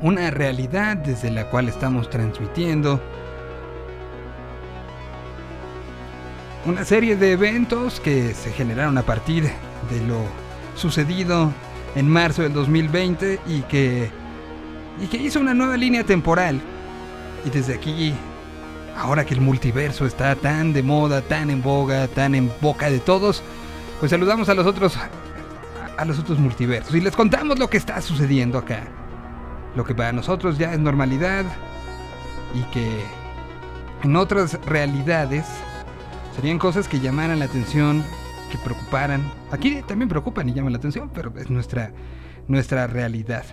una realidad desde la cual estamos transmitiendo una serie de eventos que se generaron a partir de lo sucedido en marzo del 2020 y que, y que hizo una nueva línea temporal. Y desde aquí, ahora que el multiverso está tan de moda, tan en boga, tan en boca de todos, pues saludamos a los otros a los otros multiversos y les contamos lo que está sucediendo acá. Lo que para nosotros ya es normalidad y que en otras realidades serían cosas que llamaran la atención, que preocuparan. Aquí también preocupan y llaman la atención, pero es nuestra, nuestra realidad.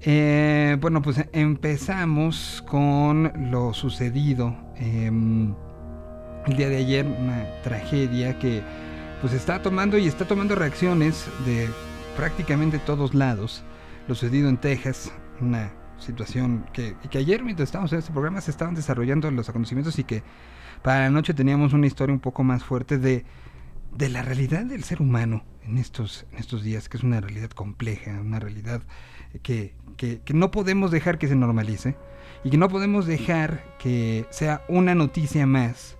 Eh, bueno, pues empezamos con lo sucedido em, el día de ayer, una tragedia que pues está tomando y está tomando reacciones de prácticamente todos lados. Lo sucedido en Texas, una situación que, que ayer mientras estábamos en este programa se estaban desarrollando los acontecimientos y que para la noche teníamos una historia un poco más fuerte de, de la realidad del ser humano en estos, en estos días, que es una realidad compleja, una realidad que, que, que no podemos dejar que se normalice y que no podemos dejar que sea una noticia más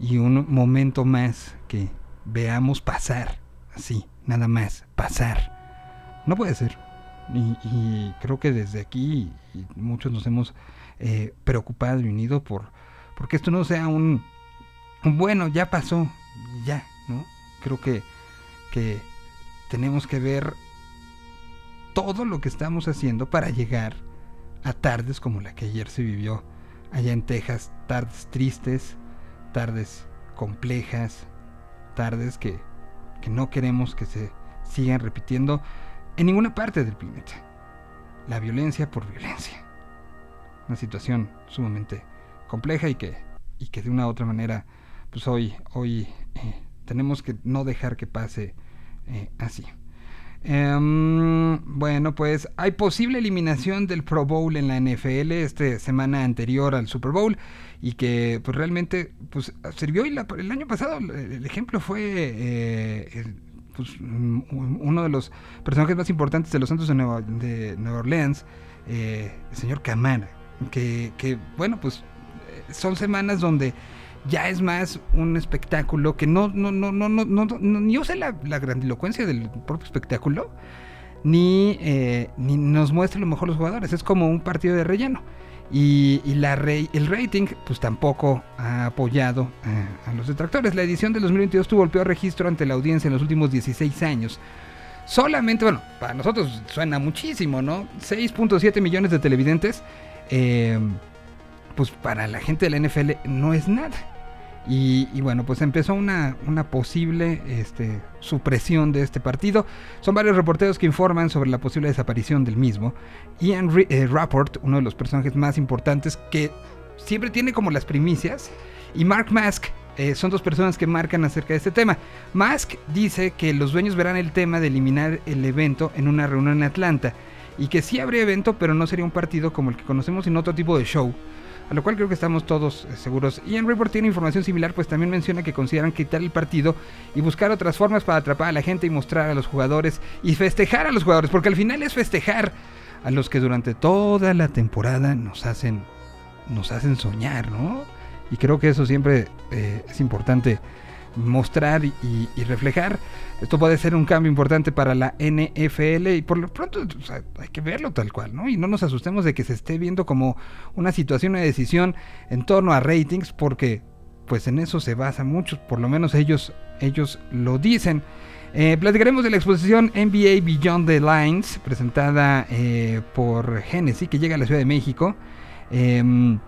y un momento más que veamos pasar, así, nada más, pasar. No puede ser. Y, creo que desde aquí muchos nos hemos eh, preocupado y unido por, porque esto no sea un, un bueno, ya pasó, ya, ¿no? Creo que, que tenemos que ver todo lo que estamos haciendo para llegar a tardes como la que ayer se vivió allá en Texas, tardes tristes, tardes complejas, tardes que, que no queremos que se sigan repitiendo en ninguna parte del planeta. La violencia por violencia. Una situación sumamente compleja y que, y que de una u otra manera, pues hoy, hoy eh, tenemos que no dejar que pase eh, así. Um, bueno, pues hay posible eliminación del Pro Bowl en la NFL esta semana anterior al Super Bowl y que pues realmente pues sirvió y la, el año pasado el ejemplo fue eh, pues, uno de los personajes más importantes de los Santos de Nueva, de Nueva Orleans, eh, el señor Camara, que, que bueno pues son semanas donde ya es más un espectáculo que no, no, no, no, no, no, no ni usa la, la, grandilocuencia del propio espectáculo, ni, eh, ni nos muestra lo mejor los jugadores. Es como un partido de relleno. Y, la el rating, pues tampoco ha apoyado a, a los detractores. La edición de 2022 tuvo el peor registro ante la audiencia en los últimos 16 años. Solamente, bueno, para nosotros suena muchísimo, ¿no? 6.7 millones de televidentes. Eh, pues para la gente de la NFL no es nada. Y, bueno, pues empezó una, una posible este, supresión de este partido. Son varios reporteros que informan sobre la posible desaparición del mismo. Ian eh, Rapport, uno de los personajes más importantes que siempre tiene como las primicias. Y Mark Mask eh, son dos personas que marcan acerca de este tema. Mask dice que los dueños verán el tema de eliminar el evento en una reunión en Atlanta. Y que sí habría evento, pero no sería un partido como el que conocemos, sino otro tipo de show a lo cual creo que estamos todos eh, seguros. Y en Report tiene información similar, pues también menciona que consideran quitar el partido y buscar otras formas para atrapar a la gente y mostrar a los jugadores y festejar a los jugadores, porque al final es festejar a los que durante toda la temporada nos hacen, nos hacen soñar, ¿no? Y creo que eso siempre eh, es importante mostrar y, reflejar. Esto puede ser un cambio importante para la NFL y por lo pronto hay que verlo tal cual, ¿no? Y no nos asustemos de que se esté viendo como una situación de decisión en torno a ratings porque pues en eso se basa mucho, por lo menos ellos, ellos lo dicen. Eh, platicaremos de la exposición NBA Beyond the Lines presentada eh, por Genesis que llega a la Ciudad de México. Eh,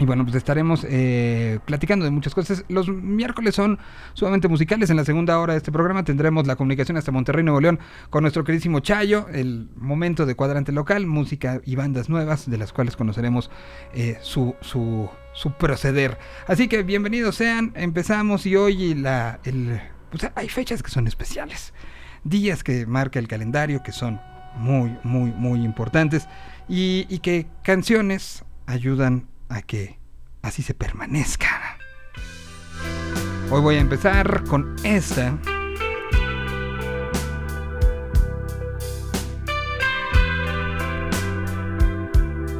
y bueno, pues estaremos eh, platicando de muchas cosas. Los miércoles son sumamente musicales. En la segunda hora de este programa tendremos la comunicación hasta Monterrey, Nuevo León, con nuestro queridísimo Chayo, el momento de cuadrante local, música y bandas nuevas, de las cuales conoceremos eh, su, su, su, proceder. Así que bienvenidos sean, empezamos y hoy la, pues hay fechas que son especiales, días que marca el calendario que son muy, muy, muy importantes y, y que canciones ayudan a que así se permanezca. Hoy voy a empezar con esta.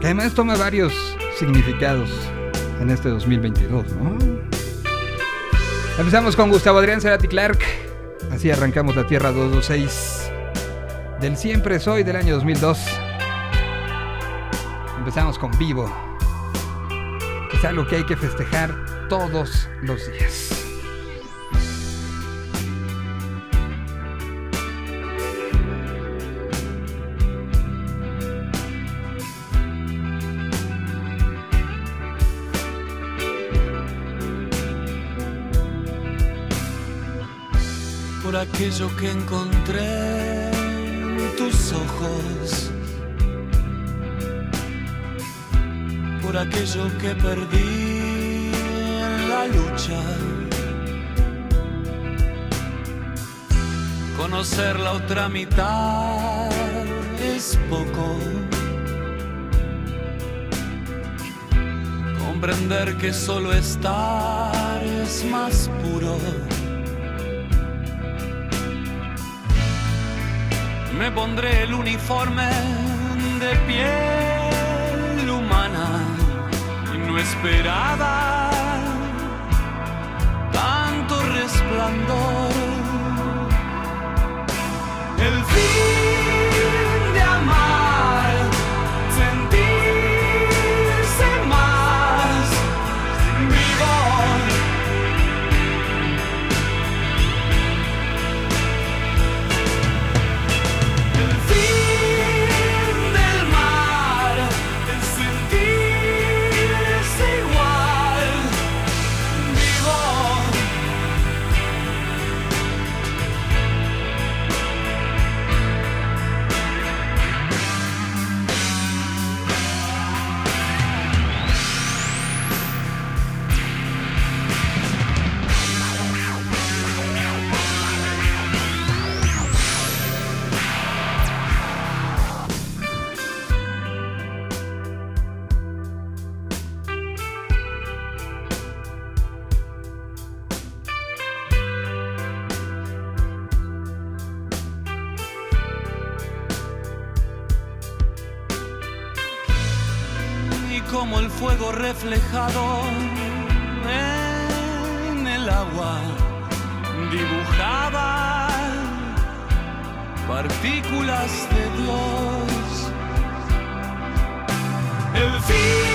que además toma varios significados en este 2022, ¿no? Empezamos con Gustavo Adrián Cerati Clark. Así arrancamos la Tierra 226 del Siempre Soy del año 2002. Empezamos con Vivo. Es algo que hay que festejar todos los días. aquello que encontré en tus ojos, aquello que perdí en la lucha. Conocer la otra mitad es poco. Comprender que solo estar es más puro. me pondré el uniforme de piel humana esperaba tanto resplandor. El fin como el fuego reflejado en el agua dibujaba partículas de Dios. El fin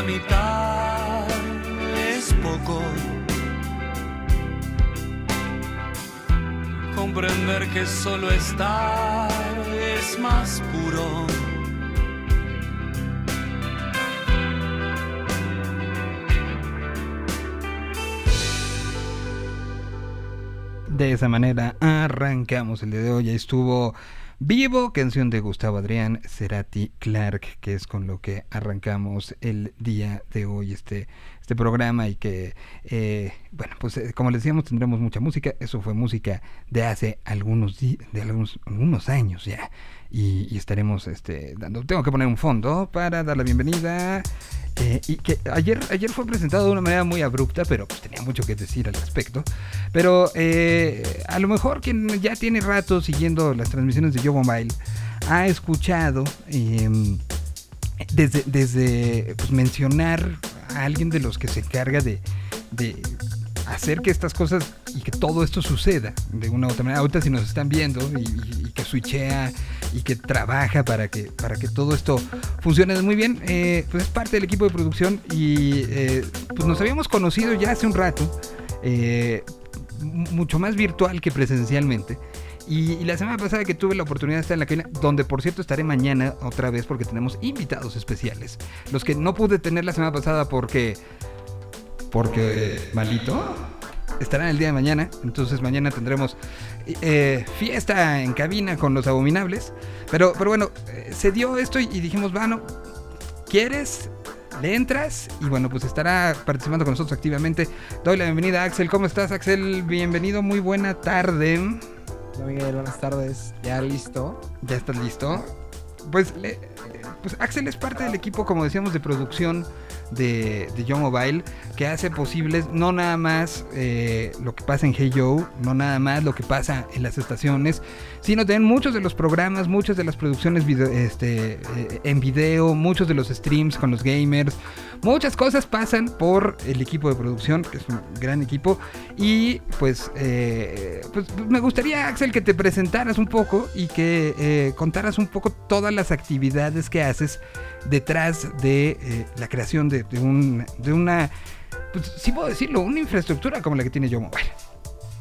la mitad es poco. Comprender que solo estar es más puro. De esa manera arrancamos el día de hoy. Estuvo Vivo, canción de Gustavo Adrián Cerati Clark, que es con lo que arrancamos el día de hoy este, este programa y que, eh, bueno, pues eh, como les decíamos tendremos mucha música. Eso fue música de hace algunos, de algunos años ya. Y, estaremos este, dando... Tengo que poner un fondo para dar la bienvenida. eh, y que ayer, ayer fue presentado de una manera muy abrupta, pero pues tenía mucho que decir al respecto. Pero eh, a lo mejor quien ya tiene rato siguiendo las transmisiones de Yo Mobile ha escuchado em, desde, desde pues, mencionar a alguien de los que se encarga de, de hacer que estas cosas y que todo esto suceda de una u otra manera. Ahorita si nos están viendo y, y- y que switchea y que trabaja para que, para que todo esto funcione muy bien, eh, pues es parte del equipo de producción y eh, pues nos habíamos conocido ya hace un rato, eh, mucho más virtual que presencialmente. Y, la semana pasada que tuve la oportunidad de estar en la cabina, donde por cierto estaré mañana otra vez porque tenemos invitados especiales. Los que no pude tener la semana pasada porque... Porque... malito estarán el día de mañana. Entonces mañana tendremos eh, fiesta en cabina con los abominables. Pero, pero bueno, eh, se dio esto y, dijimos, bueno, ¿quieres? Le entras y bueno, pues estará participando con nosotros activamente. Doy la bienvenida a Axel. ¿Cómo estás, Axel? Bienvenido, muy buena tarde. Hola, Miguel, buenas tardes. ¿Ya listo? ¿Ya estás listo? Pues, pues Axel es parte del equipo, como decíamos, de producción de, de Yo Mobile que hace posibles no nada más eh, lo que pasa en Hey Joe, no nada más lo que pasa en las estaciones, sino también muchos de los programas, muchas de las producciones este, eh, en video, muchos de los streams con los gamers, muchas cosas pasan por el equipo de producción, que es un gran equipo, y pues, eh, pues me gustaría, Axel, que te presentaras un poco y que contaras un poco todas las actividades que haces detrás de la creación de, un, de una pues sí puedo decirlo, una infraestructura como la que tiene Yo Mobile.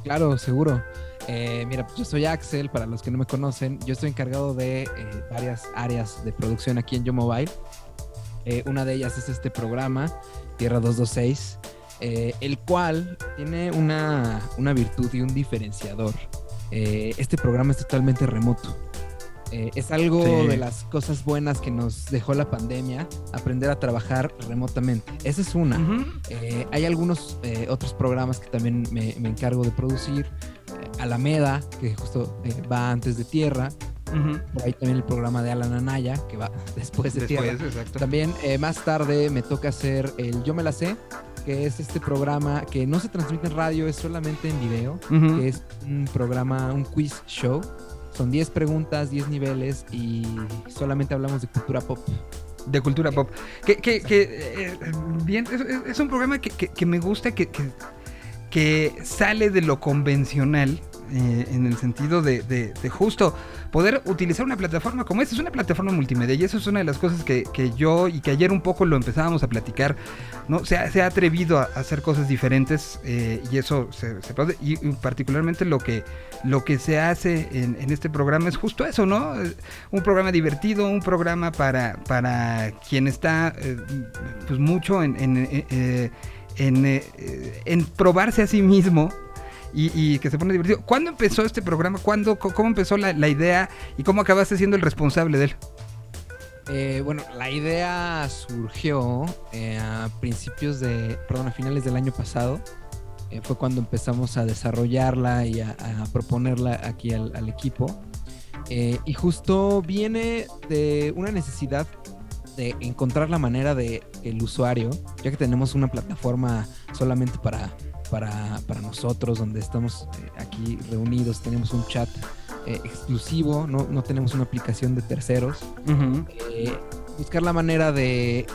Claro, seguro. Eh, mira, pues yo soy Axel, para los que no me conocen, yo estoy encargado de eh, varias áreas de producción aquí en Yo Mobile. Eh, una de ellas es este programa, Tierra 226, el cual tiene una, una, virtud y un diferenciador. este programa es totalmente remoto. Eh, es algo de las cosas buenas que nos dejó la pandemia, aprender a trabajar remotamente. Esa es una. Eh, hay algunos eh, otros programas que también me, encargo de producir. Alameda, que justo va antes de Tierra. Por ahí también el programa de Alan Anaya, que va después de Tierra. También más tarde me toca hacer el Yo Me La Sé, que es este programa que no se transmite en radio, es solamente en video, que es un programa, un quiz show son 10 preguntas, 10 niveles y solamente hablamos de cultura pop. De cultura pop. Que, que, eh, bien, es, un programa que, me gusta, que, sale de lo convencional eh, en el sentido de, justo poder utilizar una plataforma como esta. Es una plataforma multimedia y eso es una de las cosas que, yo y que ayer un poco lo empezábamos a platicar. ¿no? Se, ha, se ha atrevido a hacer cosas diferentes eh, y eso se, se. Y, particularmente lo que, lo que se hace en, este programa es justo eso, ¿no? Un programa divertido, un programa para, para quien está eh, pues mucho en, en, en probarse a sí mismo y, que se pone divertido. ¿Cuándo empezó este programa? ¿Cuándo, ¿Cómo empezó la, idea y cómo acabaste siendo el responsable de él? Eh, bueno, la idea surgió eh, a principios de, perdón, a finales del año pasado. Eh, fue cuando empezamos a desarrollarla y a, proponerla aquí al, equipo. y justo viene de una necesidad de encontrar la manera de el usuario, ya que tenemos una plataforma solamente para para, nosotros, donde estamos eh, aquí reunidos, tenemos un chat eh, exclusivo, no, tenemos una aplicación de terceros. Eh, buscar la manera de,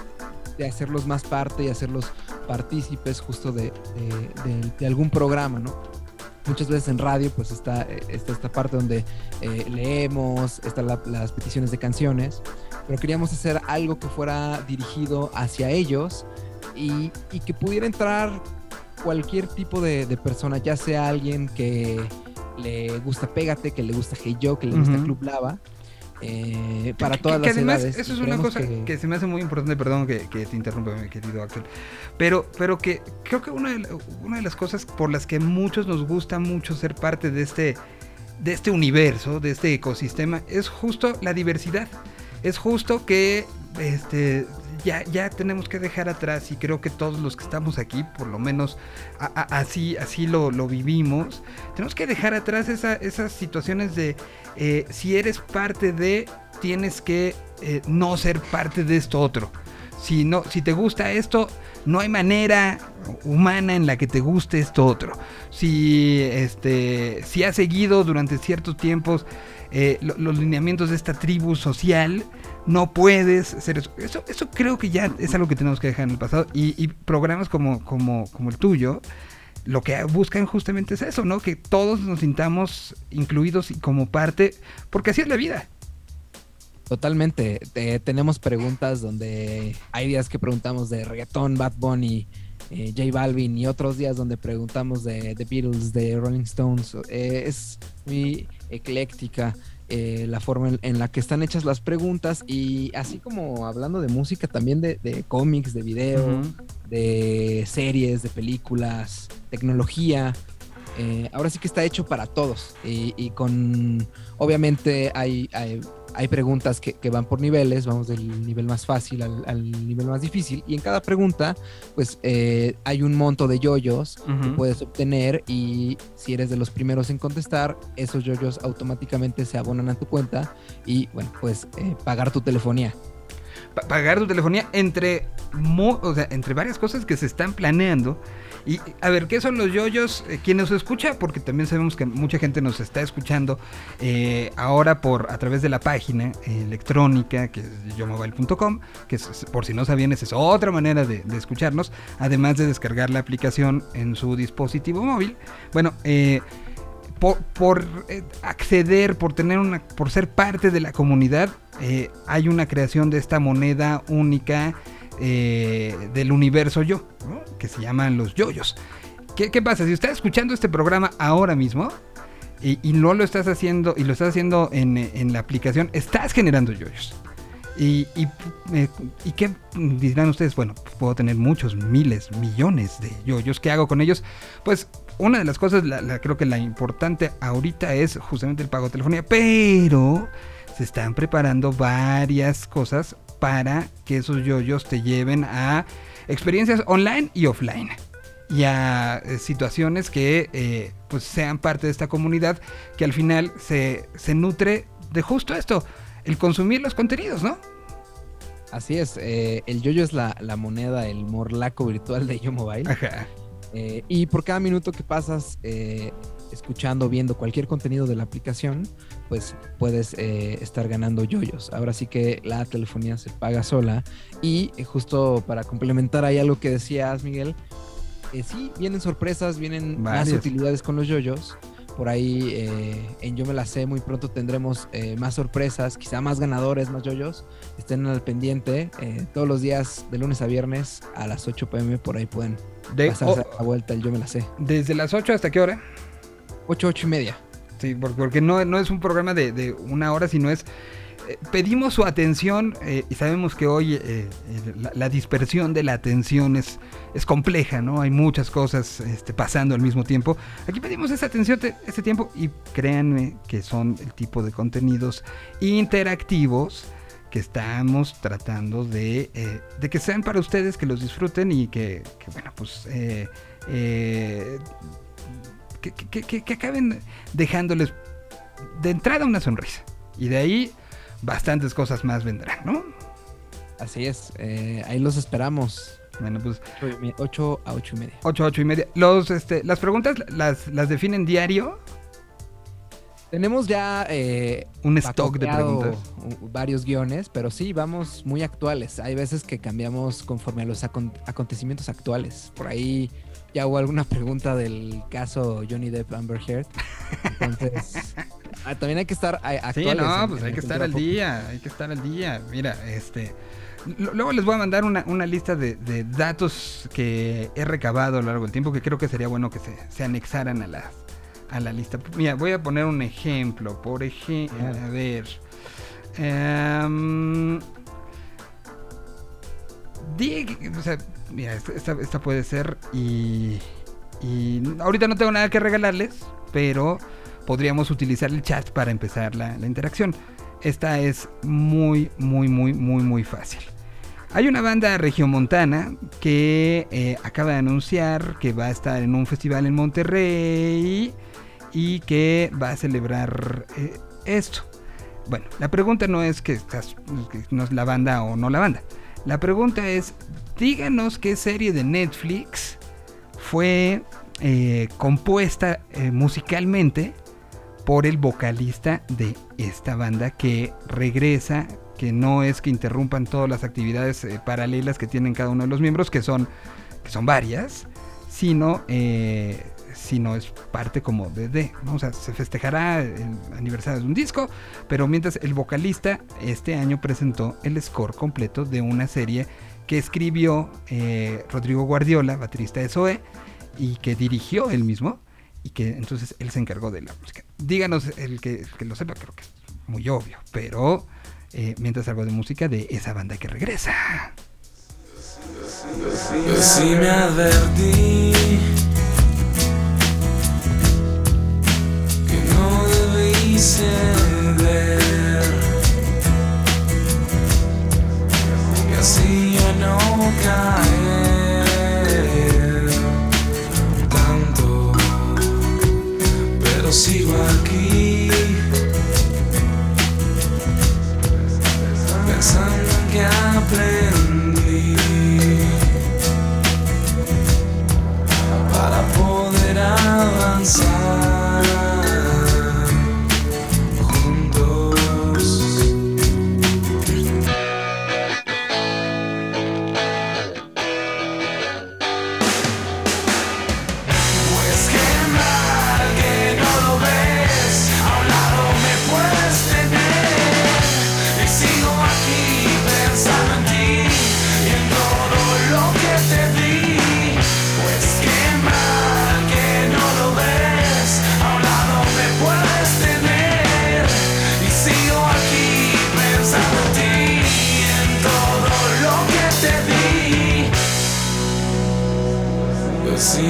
hacerlos más parte y hacerlos partícipes justo de, algún programa, ¿no? Muchas veces en radio pues está, esta parte donde leemos, están las peticiones de canciones, pero queríamos hacer algo que fuera dirigido hacia ellos y, y que pudiera entrar cualquier tipo de, persona, ya sea alguien que le gusta Pégate, que le gusta Hey Joe, que le gusta Club Lava. Eh, para todas las edades. Eso es una cosa que... se me hace muy importante, perdón que, te interrumpa, mi querido Axel, pero, pero que creo que una de, una de las cosas por las que muchos nos gusta mucho ser parte de este, de este universo, de este ecosistema, es justo la diversidad. Es justo que este, ya, ya tenemos que dejar atrás y creo que todos los que estamos aquí, por lo menos así, así lo, vivimos, tenemos que dejar atrás esas situaciones de eh, si eres parte de, tienes que eh, no ser parte de esto otro. Si, no, si te gusta esto, no hay manera humana en la que te guste esto otro. Si, este, si has seguido durante ciertos tiempos eh, los lineamientos de esta tribu social, no puedes ser eso. eso. creo que ya es algo que tenemos que dejar en el pasado. Y, programas como, como, como el tuyo, lo que buscan justamente es eso, ¿no? Que todos nos sintamos incluidos y como parte, porque así es la vida. Totalmente. Tenemos preguntas donde hay días que preguntamos de reggaetón, Bad Bunny, eh, J Balvin y otros días donde preguntamos de The Beatles, de Rolling Stones. Eh, es muy ecléctica. Eh, la forma en, la que están hechas las preguntas y así como hablando de música, también de, cómics, de video, de series, de películas, tecnología. Eh, ahora sí que está hecho para todos y, con, obviamente hay, hay, preguntas que, van por niveles, vamos del nivel más fácil al, nivel más difícil y en cada pregunta pues eh, hay un monto de yoyos que puedes obtener y si eres de los primeros en contestar, esos yoyos automáticamente se abonan a tu cuenta y bueno, pues pagar tu telefonía pagar tu telefonía entre, o sea, entre varias cosas que se están planeando. Y a ver, ¿qué son los yoyos? Eh, ¿Quién nos escucha? Porque también sabemos que mucha gente nos está escuchando eh, ahora por a través de la página electrónica que es yomobile.com, que por si no sabían, esa es otra manera de, escucharnos, además de descargar la aplicación en su dispositivo móvil. Bueno, eh, por, eh, acceder, por tener una, por ser parte de la comunidad, eh, hay una creación de esta moneda única eh, del universo yo, que se llaman los yoyos. ¿Qué, ¿Qué, pasa? Si estás escuchando este programa ahora mismo y, no lo estás haciendo y lo estás haciendo en, en la aplicación, estás generando yoyos. Y, y, y, qué dirán ustedes? Bueno, puedo tener muchos, miles, millones de yoyos. ¿Qué hago con ellos? Pues una de las cosas, la, creo que la importante ahorita es justamente el pago de telefonía, pero se están preparando varias cosas para que esos yoyos te lleven a experiencias online y offline y a eh, situaciones que eh, pues sean parte de esta comunidad que al final se, se nutre de justo esto, el consumir los contenidos, ¿no? Así es, eh, el yoyo es la, la, moneda, el morlaco virtual de Yo Mobile. Ajá. Eh, y por cada minuto que pasas escuchando, viendo cualquier contenido de la aplicación, pues puedes eh, estar ganando yoyos. Ahora sí que la telefonía se paga sola. Y justo para complementar ahí algo que decías, Miguel, sí, vienen sorpresas, vienen más utilidades con los yoyos. Por ahí en Yo Me La Sé muy pronto tendremos más sorpresas, quizá más ganadores, más yoyos. Estén al pendiente. todos los días de lunes a viernes a las 8 pm por ahí pueden de, la vuelta, yo me la sé. ¿Desde las 8 hasta qué hora? 8, 8 y media. Sí, porque no, no es un programa de, una hora, sino es eh, pedimos su atención eh, y sabemos que hoy eh, la, dispersión de la atención es, es compleja, ¿no? Hay muchas cosas este, pasando al mismo tiempo. Aquí pedimos esa atención, ese tiempo y créanme que son el tipo de contenidos interactivos que estamos tratando de, de que sean para ustedes, que los disfruten y que, bueno, pues eh, eh, que, acaben dejándoles de entrada una sonrisa. Y de ahí bastantes cosas más vendrán, ¿no? Así es, ahí los esperamos. Bueno, pues. 8 a 8 y media. 8 a 8 y media. Los, este, las preguntas las, las definen diario. Tenemos ya eh, un stock de preguntas. Varios guiones, pero sí, vamos muy actuales. Hay veces que cambiamos conforme a los acontecimientos actuales. Por ahí ya hubo alguna pregunta del caso Johnny Depp Amber Heard. Entonces, ah, también hay que estar actuales. Sí, no, pues hay que estar al día, hay que estar al día. Mira, este... Luego les voy a mandar una, lista de, datos que he recabado a lo largo del tiempo que creo que sería bueno que se, se anexaran a las a la lista. Mira, voy a poner un ejemplo. Por ejemplo, a ver. Um, o sea, mira, esta, puede ser y, y ahorita no tengo nada que regalarles, pero podríamos utilizar el chat para empezar la, interacción. Esta es muy, muy, muy, muy, muy fácil. Hay una banda regiomontana que eh, acaba de anunciar que va a estar en un festival en Monterrey y que va a celebrar eh, esto. Bueno, la pregunta no es que, estás, no es la banda o no la banda. La pregunta es, díganos qué serie de Netflix fue eh, compuesta eh, musicalmente por el vocalista de esta banda que regresa, que no es que interrumpan todas las actividades paralelas que tienen cada uno de los miembros, que son, que son varias, sino, eh, sino es parte como de, de, ¿no? O sea, se festejará el aniversario de un disco, pero mientras el vocalista este año presentó el score completo de una serie que escribió eh, Rodrigo Guardiola, baterista de Zoe, y que dirigió él mismo, y que entonces él se encargó de la música. Díganos el que, lo sepa, creo que es muy obvio, pero eh, mientras algo de música de esa banda que regresa. Si me advertí que no debí así no caer tanto, pero sigo aquí. Pensando en que aprendí para poder avanzar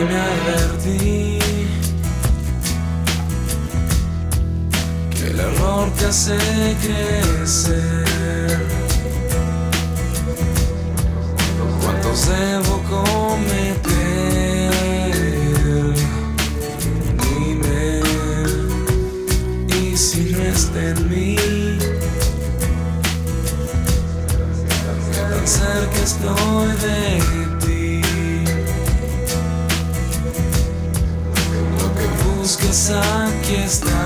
me advertí que el error te hace crecer. ¿Cuántos debo cometer? Dime, y si no está en mí, que cerca estoy de ti. Aquí está.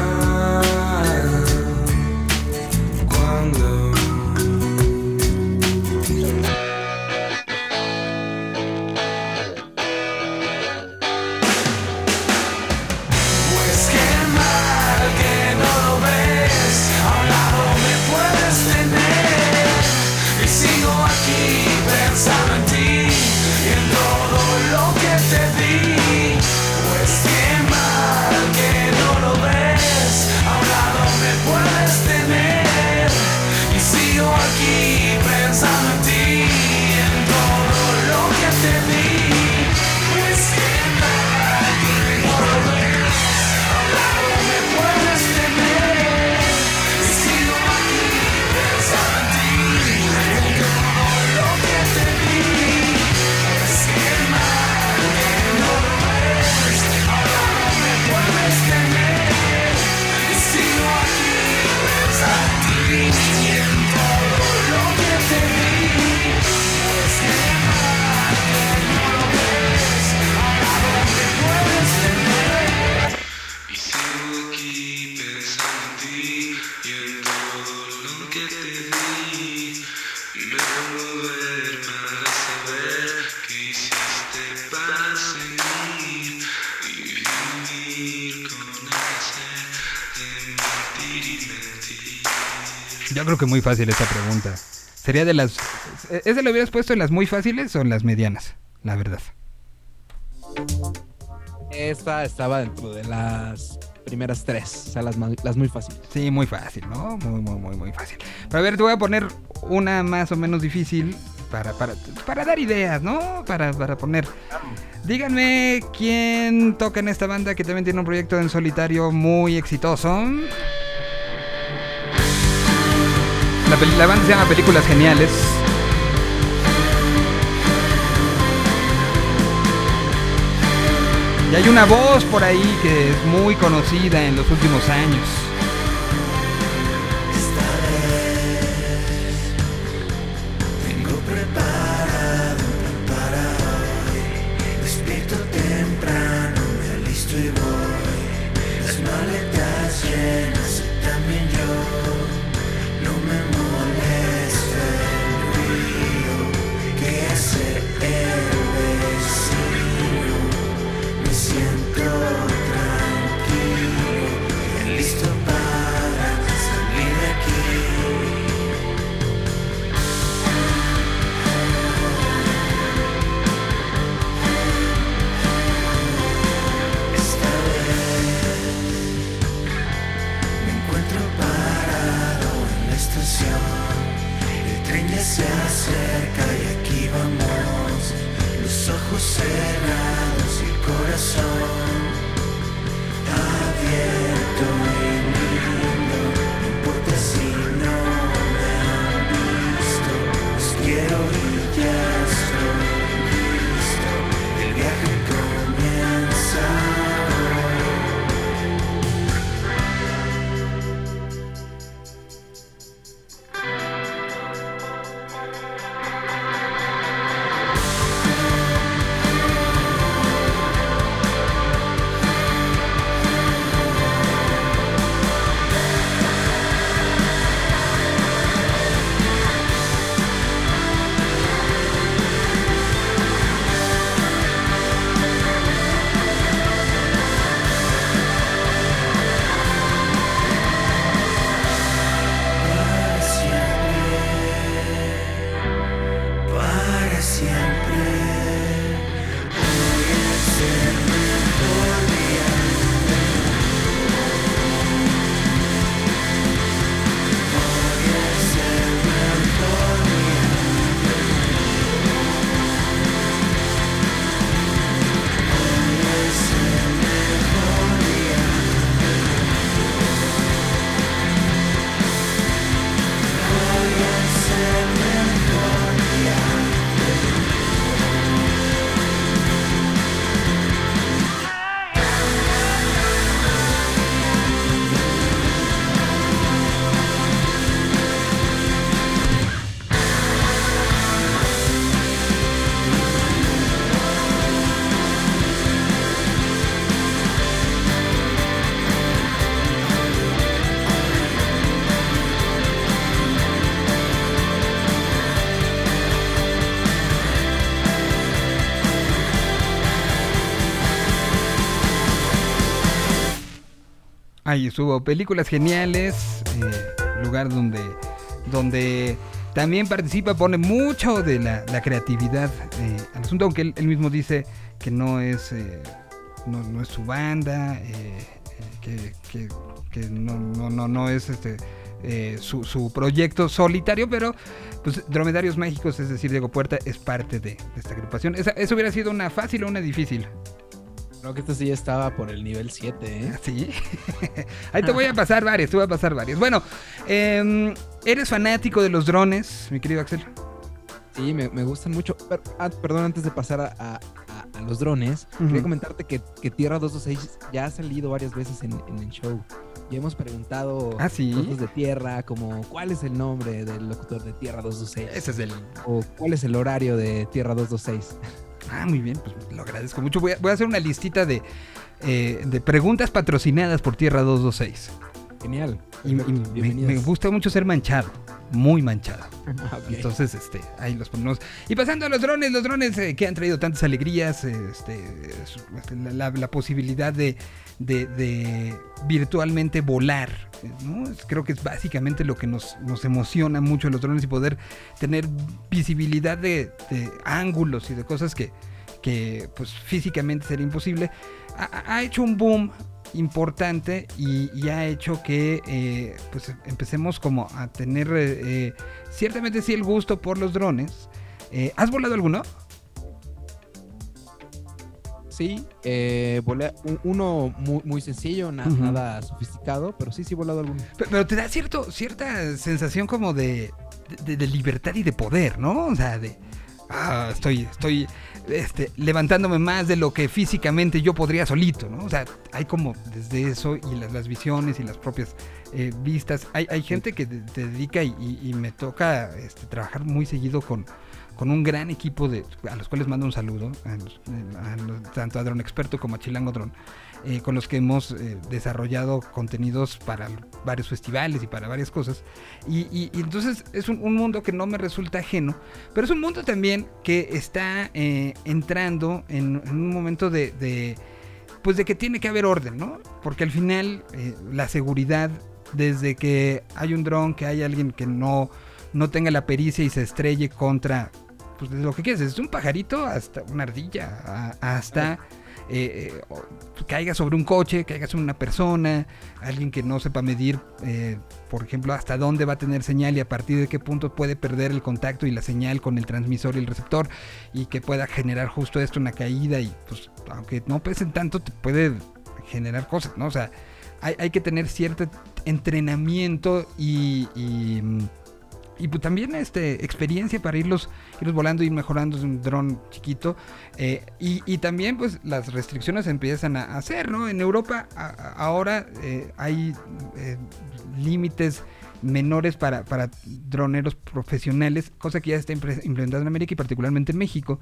Creo que muy fácil esta pregunta. Sería de las... ¿Ese lo hubieras puesto en las muy fáciles o en las medianas? La verdad. Esta estaba dentro de las primeras tres, o sea, las, las muy fáciles. Sí, muy fácil, ¿no? Muy, muy, muy, muy fácil. Pero a ver, te voy a poner una más o menos difícil para, para, para dar ideas, ¿no? Para, para poner. Díganme quién toca en esta banda que también tiene un proyecto en solitario muy exitoso. La, la banda se llama Películas Geniales. Y hay una voz por ahí que es muy conocida en los últimos años. cerca y aquí vamos, los ojos cerrados y el corazón. Ahí estuvo, películas geniales, eh, lugar donde, donde también participa, pone mucho de la, la creatividad eh, al asunto, aunque él, mismo dice que no es, eh, no, no es su banda, eh, eh, que, que- que no, no, no, no es este su, su proyecto solitario, pero pues Dromedarios Mágicos, es decir, Diego Puerta, es parte de, de esta agrupación. Esa, ¿Eso hubiera sido una fácil o una difícil? Creo que esto sí estaba por el nivel 7, ¿eh? Sí. Ahí te voy a pasar varias, te voy a pasar varias. Bueno, em, ¿eres fanático de los drones, mi querido Axel? Sí, me, me gustan mucho. Per- ah, perdón, antes de pasar a, a- a- a los drones, quería comentarte que, que Tierra 226 ya ha salido varias veces en, en el show. Y hemos preguntado ¿Ah, sí? cosas de Tierra, como cuál es el nombre del locutor de Tierra 226. Ese es el... O cuál es el horario de Tierra 226. Ah, muy bien, pues lo agradezco mucho. Voy a, voy a hacer una listita de, eh, de preguntas patrocinadas por Tierra 226. Genial. Y, y me, me gusta mucho ser manchado, muy manchado. Ah. Entonces, este, ahí los ponemos. Y pasando a los drones, los drones eh, que han traído tantas alegrías, eh, este, este, la, la- la posibilidad de, de- virtualmente volar. Creo que es básicamente lo que nos, emociona mucho los drones y poder tener visibilidad de, ángulos y de cosas que, pues físicamente sería imposible. Ha hecho un boom importante y, y ha hecho que eh, pues empecemos como a tener eh, eh, ciertamente sí el gusto por los drones. Eh, ¿Has volado alguno? Sí, eh, volé un- uno muy, muy sencillo, na- nada sofisticado, pero sí, sí he volado alguno. Pe- Pero te da cierto, cierta sensación como de, de, de libertad y de poder, ¿no? O sea, de... ah, estoy, estoy este, levantándome más de lo que físicamente yo podría solito, ¿no? O sea, hay como desde eso y las, las visiones y las propias eh, vistas. Hay, hay gente que te, te dedica y, y- y me toca este, trabajar muy seguido con, con un gran equipo de, a los cuales mando un saludo, tanto a Drone Experto como a Chilango Drone, eh, con los que hemos eh, desarrollado contenidos para varios festivales y para varias cosas. Y, entonces es un, un mundo que no me resulta ajeno, pero es un mundo también que está eh, entrando en, un momento de, pues de que tiene que haber orden, ¿no? Porque al final la seguridad, desde que hay un dron, que hay alguien que no, no tenga la pericia y se estrelle contra, pues desde lo que quieres, desde un pajarito hasta una ardilla, a- hasta eh, eh, caiga sobre un coche, caiga sobre una persona, alguien que no sepa medir, eh, por ejemplo, hasta dónde va a tener señal y a partir de qué punto puede perder el contacto y la señal con el transmisor y el receptor y que pueda generar justo esto, una caída y pues aunque no pesen tanto, te puede generar cosas, ¿no? O sea, hay, hay que tener cierto entrenamiento y, y, mm, y, pues también este, experiencia para irlos, irlos volando y mejorando un dron chiquito. eh, y, y también pues las restricciones empiezan a hacer, ¿no? En Europa ahora eh, hay eh, límites menores para, para droneros profesionales, cosa que ya está implementada en América y particularmente en México.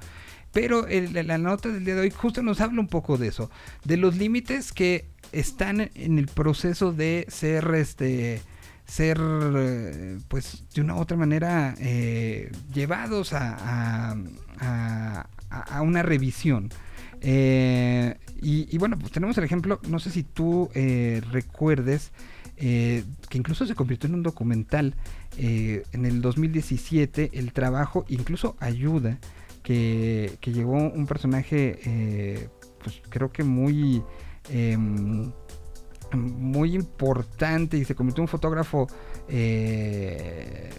Pero la nota del día de hoy justo nos habla un poco de eso, de los límites que están en el proceso de ser este ser eh, pues de una u otra manera eh, llevados a, a- a- a- una revisión. Eh, y, bueno, pues tenemos el ejemplo, no sé si tú eh, recuerdes, eh, que incluso se convirtió en un documental eh, en el 2017, el trabajo, incluso ayuda, que, que llevó un personaje, pues creo que muy... muy importante y se convirtió en un fotógrafo eh,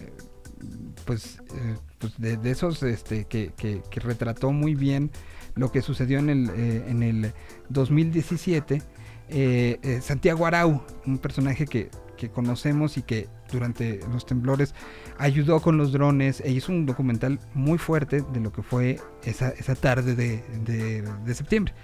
pues, eh, pues de, esos este, que, retrató muy bien lo que sucedió en el, eh, en el 2017 eh, eh, Santiago Arau un personaje que, que conocemos y que durante los temblores ayudó con los drones e hizo un documental muy fuerte de lo que fue esa, esa tarde de, de- de septiembre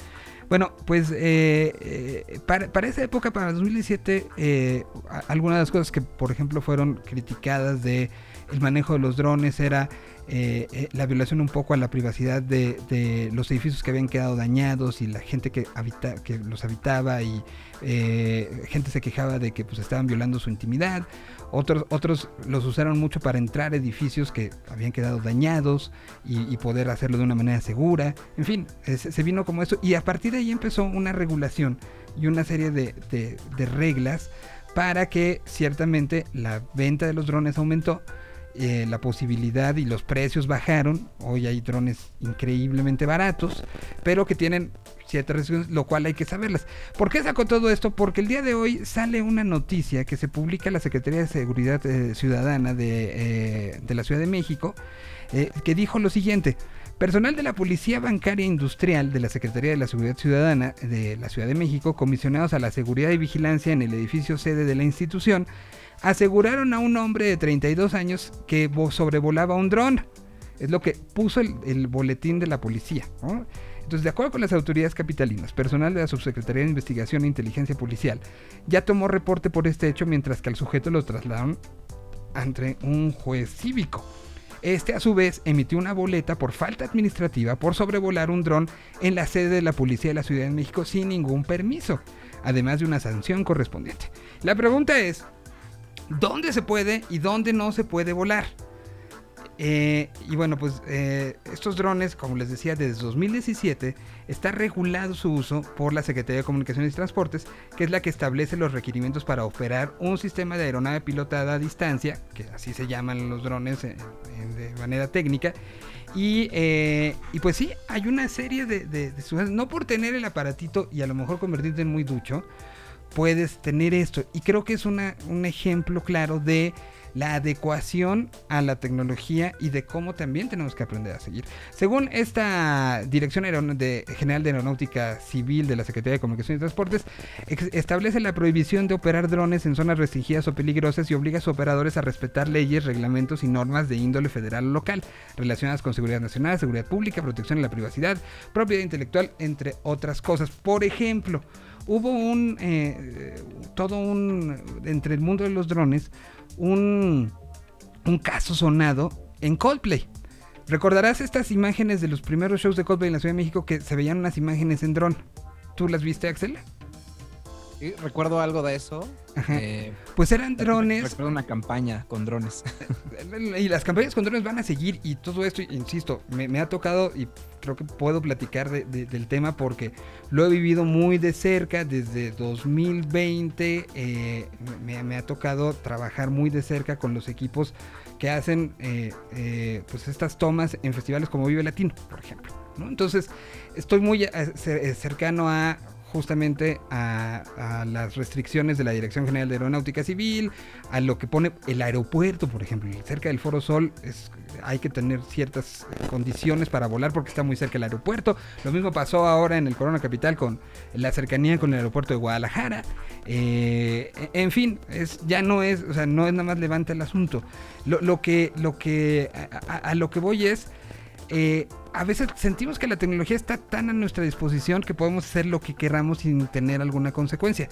bueno, pues eh, eh, para, para esa época, para 2017, eh, algunas de las cosas que, por ejemplo, fueron criticadas de el manejo de los drones era eh, eh, la violación un poco a la privacidad de, los edificios que habían quedado dañados y la gente que, habita, que los habitaba y eh, gente se quejaba de que pues estaban violando su intimidad. Otros, otros los usaron mucho para entrar a edificios que habían quedado dañados y, poder hacerlo de una manera segura. En fin, se, vino como eso y a partir de ahí empezó una regulación y una serie de reglas para que ciertamente la venta de los drones aumentó. Eh, la posibilidad y los precios bajaron. Hoy hay drones increíblemente baratos, pero que tienen ciertas restricciones, lo cual hay que saberlas. ¿Por qué sacó todo esto? Porque el día de hoy sale una noticia que se publica en la Secretaría de Seguridad eh, Ciudadana de, eh, de la Ciudad de México, eh, que dijo lo siguiente. Personal de la Policía Bancaria Industrial de la Secretaría de la Seguridad Ciudadana de la Ciudad de México, comisionados a la seguridad y vigilancia en el edificio sede de la institución, aseguraron a un hombre de 32 años que vo- sobrevolaba un dron. Es lo que puso el, boletín de la policía. Entonces, de acuerdo con las autoridades capitalinas, personal de la Subsecretaría de Investigación e Inteligencia Policial ya tomó reporte por este hecho mientras que al sujeto lo trasladaron ante un juez cívico. Este a su vez emitió una boleta por falta administrativa por sobrevolar un dron en la sede de la Policía de la Ciudad de México sin ningún permiso, además de una sanción correspondiente. La pregunta es, ¿dónde se puede y dónde no se puede volar? Eh, y bueno, pues eh, estos drones, como les decía, desde 2017 está regulado su uso por la Secretaría de Comunicaciones y Transportes, que es la que establece los requerimientos para operar un sistema de aeronave pilotada a distancia, que así se llaman los drones eh, de manera técnica. Y, y pues sí, hay una serie de, de, de no por tener el aparatito y a lo mejor convertirte en muy ducho, puedes tener esto. Y creo que es un ejemplo claro de la adecuación a la tecnología y de cómo también tenemos que aprender a seguir. Según esta Dirección General de Aeronáutica Civil de la Secretaría de Comunicaciones y Transportes, establece la prohibición de operar drones en zonas restringidas o peligrosas y obliga a sus operadores a respetar leyes, reglamentos y normas de índole federal o local relacionadas con seguridad nacional, seguridad pública, protección de la privacidad, propiedad intelectual, entre otras cosas. Por ejemplo, hubo un eh, todo un entre el mundo de los drones un, un caso sonado en Coldplay. Recordarás estas imágenes de los primeros shows de Coldplay en la Ciudad de México que se veían unas imágenes en dron. ¿Tú las viste, Axel? Sí, recuerdo algo de eso. Eh, Pues eran drones Recuerdo una campaña con drones. y las campañas con drones van a seguir y todo esto, insisto, me, me ha tocado y creo que puedo platicar de- de- del tema porque lo he vivido muy de cerca desde 2020. eh, me, me ha tocado trabajar muy de cerca con los equipos que hacen eh, pues estas tomas en festivales como Vive Latino, por ejemplo. ¿no? Entonces, estoy muy cer- cercano a justamente a, a las restricciones de la Dirección General de Aeronáutica Civil, a lo que pone el aeropuerto, por ejemplo, cerca del Foro Sol es, hay que tener ciertas condiciones para volar porque está muy cerca el aeropuerto. Lo mismo pasó ahora en el Corona Capital con la cercanía con el aeropuerto de Guadalajara. Eh, en fin, es, ya no es, o sea, no es nada más levanta el asunto. Lo, lo que, lo que, a lo que voy es, eh, a veces sentimos que la tecnología está tan a nuestra disposición que podemos hacer lo que queramos sin tener alguna consecuencia.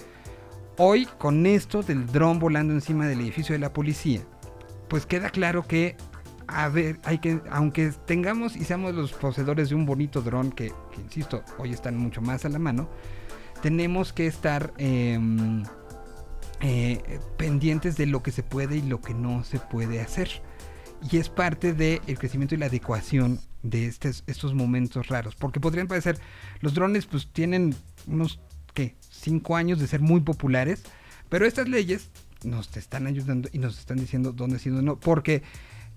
Hoy, con esto del dron volando encima del edificio de la policía, pues queda claro que, a ver, hay que, aunque tengamos y seamos los poseedores de un bonito dron que, que, insisto, hoy están mucho más a la mano, tenemos que estar em, eh, pendientes de lo que se puede y lo que no se puede hacer. Y es parte del crecimiento y la adecuación de estes- estos momentos raros. Porque podrían parecer, los drones pues tienen unos, ¿qué? Cinco años de ser muy populares. Pero estas leyes nos están ayudando y nos están diciendo dónde sí dónde no. Porque,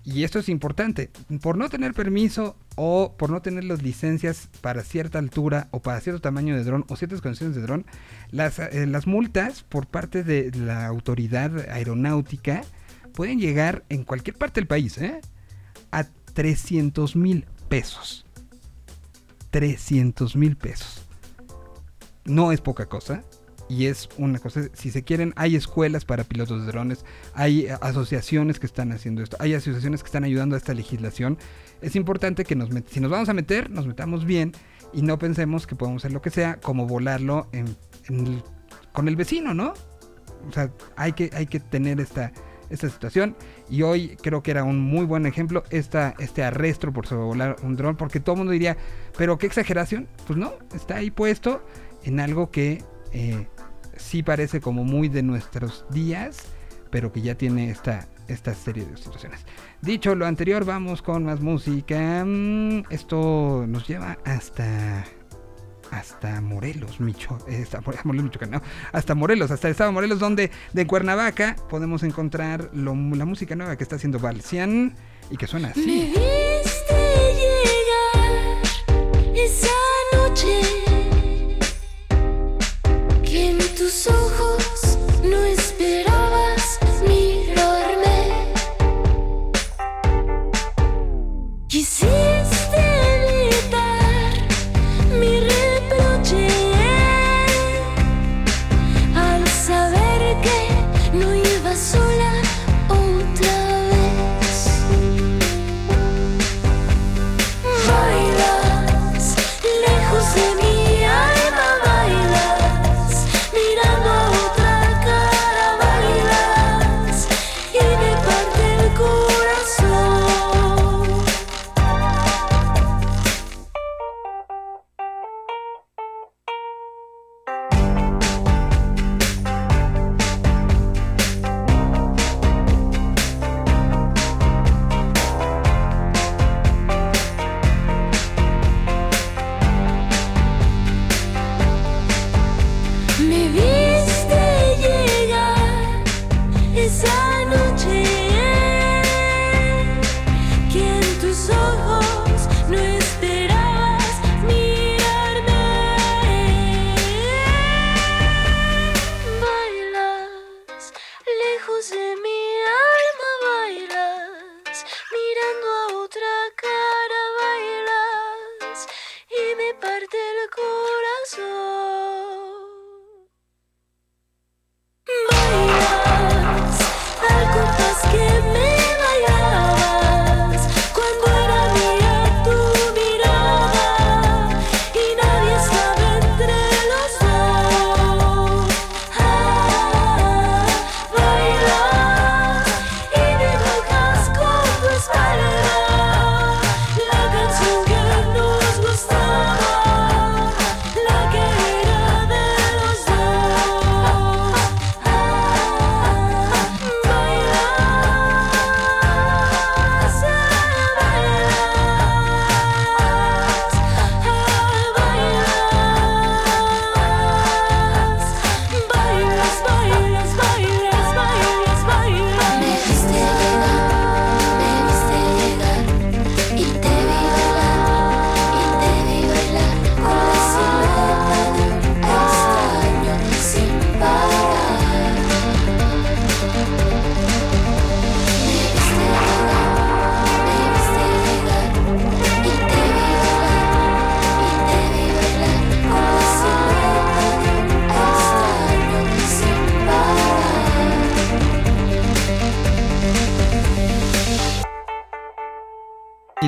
y esto es importante, por no tener permiso o por no tener las licencias para cierta altura o para cierto tamaño de dron o ciertas condiciones de dron, las, eh, las multas por parte de la autoridad aeronáutica pueden llegar en cualquier parte del país ¿eh? a 300 mil pesos. 300 mil pesos. No es poca cosa. Y es una cosa, si se quieren, hay escuelas para pilotos de drones, hay asociaciones que están haciendo esto, hay asociaciones que están ayudando a esta legislación. Es importante que nos si nos vamos a meter, nos metamos bien y no pensemos que podemos hacer lo que sea, como volarlo en- con el vecino, ¿no? O sea, hay que, hay que tener esta, esta situación. Y hoy creo que era un muy buen ejemplo esta, este arresto por sobrevolar un dron, porque todo el mundo diría, pero qué exageración. Pues no, está ahí puesto en algo que eh, sí parece como muy de nuestros días, pero que ya tiene esta, esta serie de situaciones. Dicho lo anterior, vamos con más música. Mm, Esto nos lleva hasta hasta Morelos, Micho, eh, hasta More- Morelos, Michoacán, hasta Morelos, hasta el estado Morelos, donde de Cuernavaca podemos encontrar la música nueva que está haciendo Balcian y que suena así.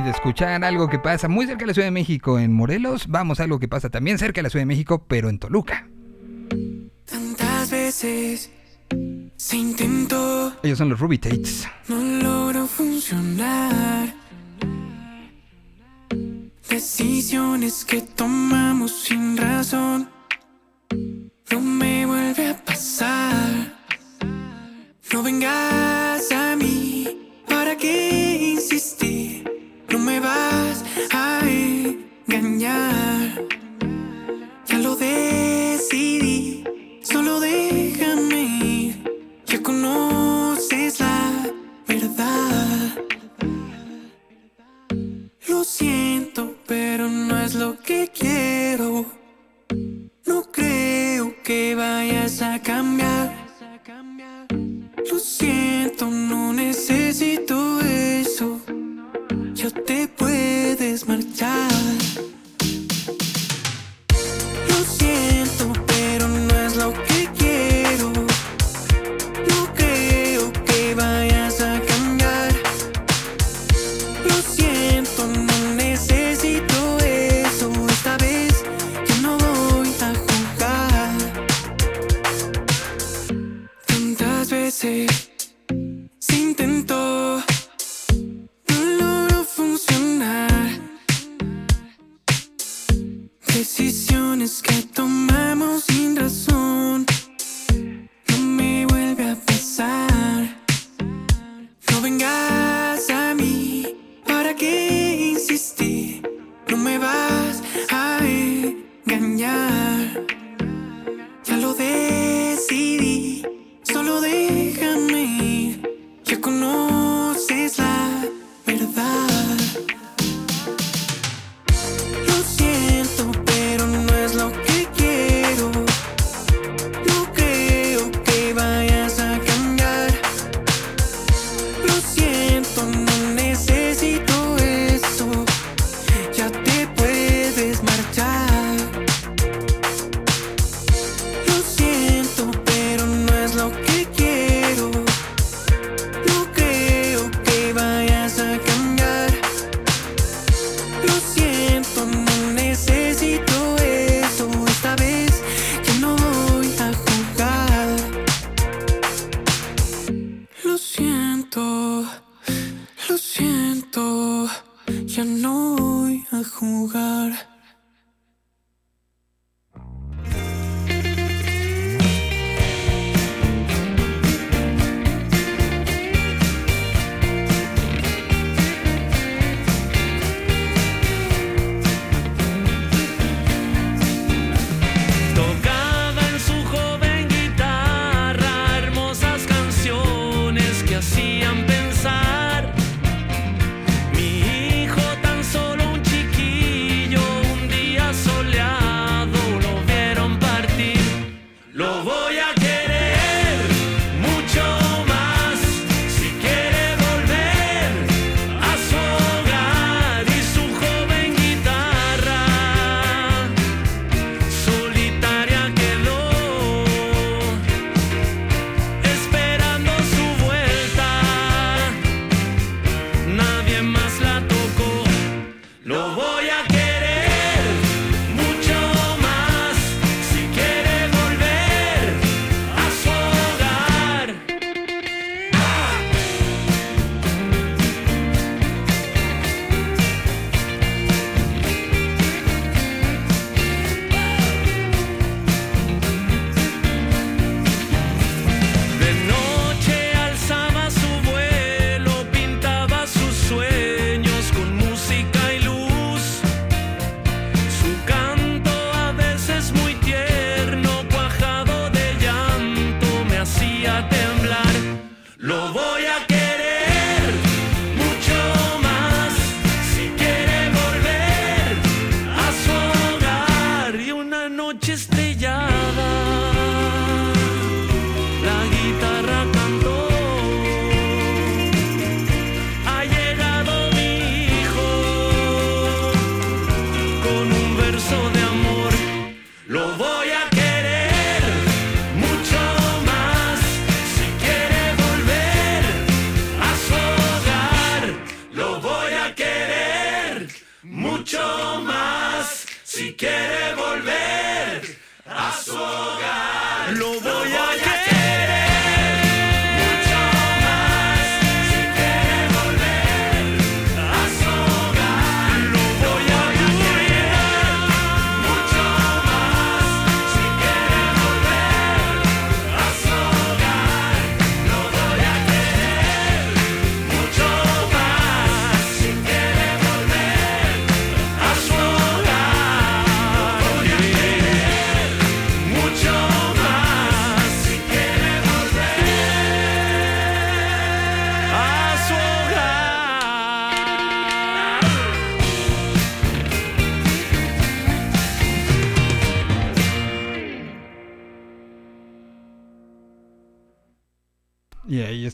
de escuchar algo que pasa muy cerca de la Ciudad de México en Morelos, vamos a algo que pasa también cerca de la Ciudad de México, pero en Toluca. Tantas veces se intentó. Ellos son los Ruby Tates. No logró funcionar. Decisiones que tomamos sin razón. No me vuelve a pasar. No vengas a mí. ¿Para qué? No me vas a engañar. Ya lo decidí. Solo déjame ir. Ya conoces la verdad. Lo siento, pero no es lo que quiero. No creo que vayas a cambiar. Lo siento, no necesito eso pero te puedes marchar.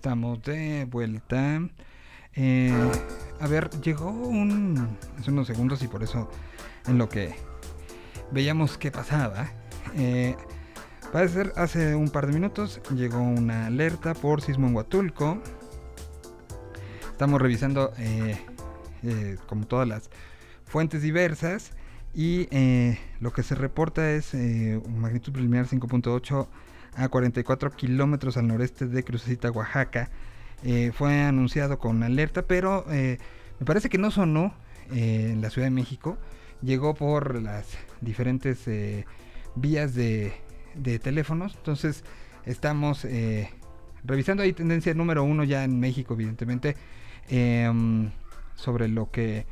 Estamos de vuelta. Eh, a ver, llegó un. Hace unos segundos y por eso en lo que veíamos qué pasaba. Eh, parece ser hace un par de minutos llegó una alerta por sismo en Huatulco. Estamos revisando eh, eh, como todas las fuentes diversas. Y eh, lo que se reporta es magnitud preliminar 5.8 a 44 kilómetros al noreste de Crucecita, Oaxaca. Eh, fue anunciado con alerta, pero eh, me parece que no sonó eh, en la Ciudad de México. Llegó por las diferentes vías de, de teléfonos. Entonces estamos revisando ahí tendencia número uno ya en México, evidentemente, em, sobre lo que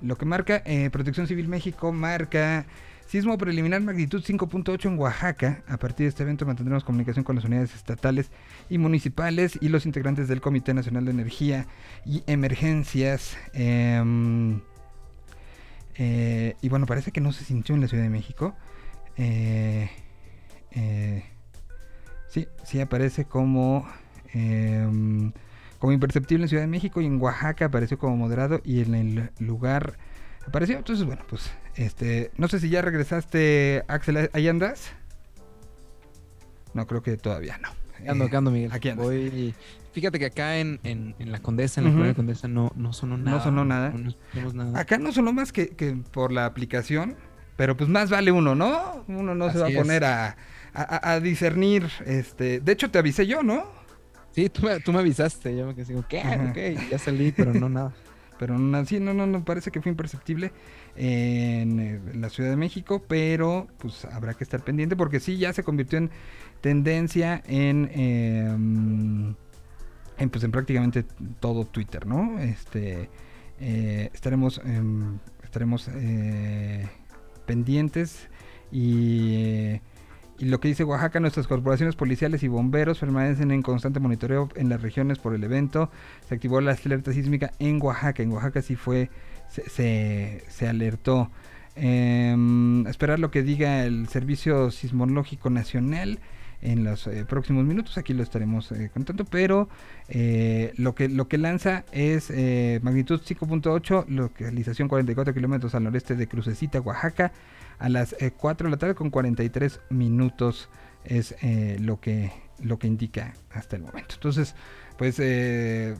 lo que marca Protección Civil México marca sismo preliminar magnitud 5.8 en Oaxaca. A partir de este evento mantendremos comunicación con las unidades estatales y municipales y los integrantes del Comité Nacional de Energía y Emergencias. Em, eh, y bueno, parece que no se sintió en la Ciudad de México. Eh, eh, sí, sí aparece como em, como imperceptible en Ciudad de México y en Oaxaca apareció como moderado y en el lugar apareció. Entonces, bueno, pues este, no sé si ya regresaste, Axel, ¿ahí andas? No, creo que todavía no. Ando, Eh, ando, Miguel. Aquí andas. Voy- Fíjate que acá en, en, en la Condesa, en la Ujú. colonia Condesa, no, no sonó No nada. sonó nada. No, no escuchamos nada. Acá no sonó más que, que por la aplicación, pero pues más vale uno, ¿no? Uno no se va a poner a, a- discernir. Este, de hecho, te avisé yo, ¿no? Sí, tú me, tú me avisaste. Yo me quedé ¿qué? Ajá. Ok, ya salí, pero no nada. Pero sí, no, no, no, parece que fue imperceptible en, eh, la Ciudad de México, pero pues habrá que estar pendiente porque sí, ya se convirtió en tendencia en, em, en, pues, en prácticamente todo Twitter, ¿no? Este, eh, estaremos, em, estaremos eh, pendientes y... y lo que dice Oaxaca, nuestras corporaciones policiales y bomberos permanecen en constante monitoreo en las regiones por el evento. Se activó la alerta sísmica en Oaxaca. En Oaxaca sí fue, se, se, alertó. Em, esperar lo que diga el Servicio Sismológico Nacional en los eh, próximos minutos. Aquí lo estaremos eh, contando. Pero eh, lo, que, lo que lanza es magnitud 5.8, localización 44 kilómetros al noreste de Crucecita, Oaxaca a las eh, 4 de la tarde con 43 minutos es eh, lo que lo que indica hasta el momento. Entonces, pues eh,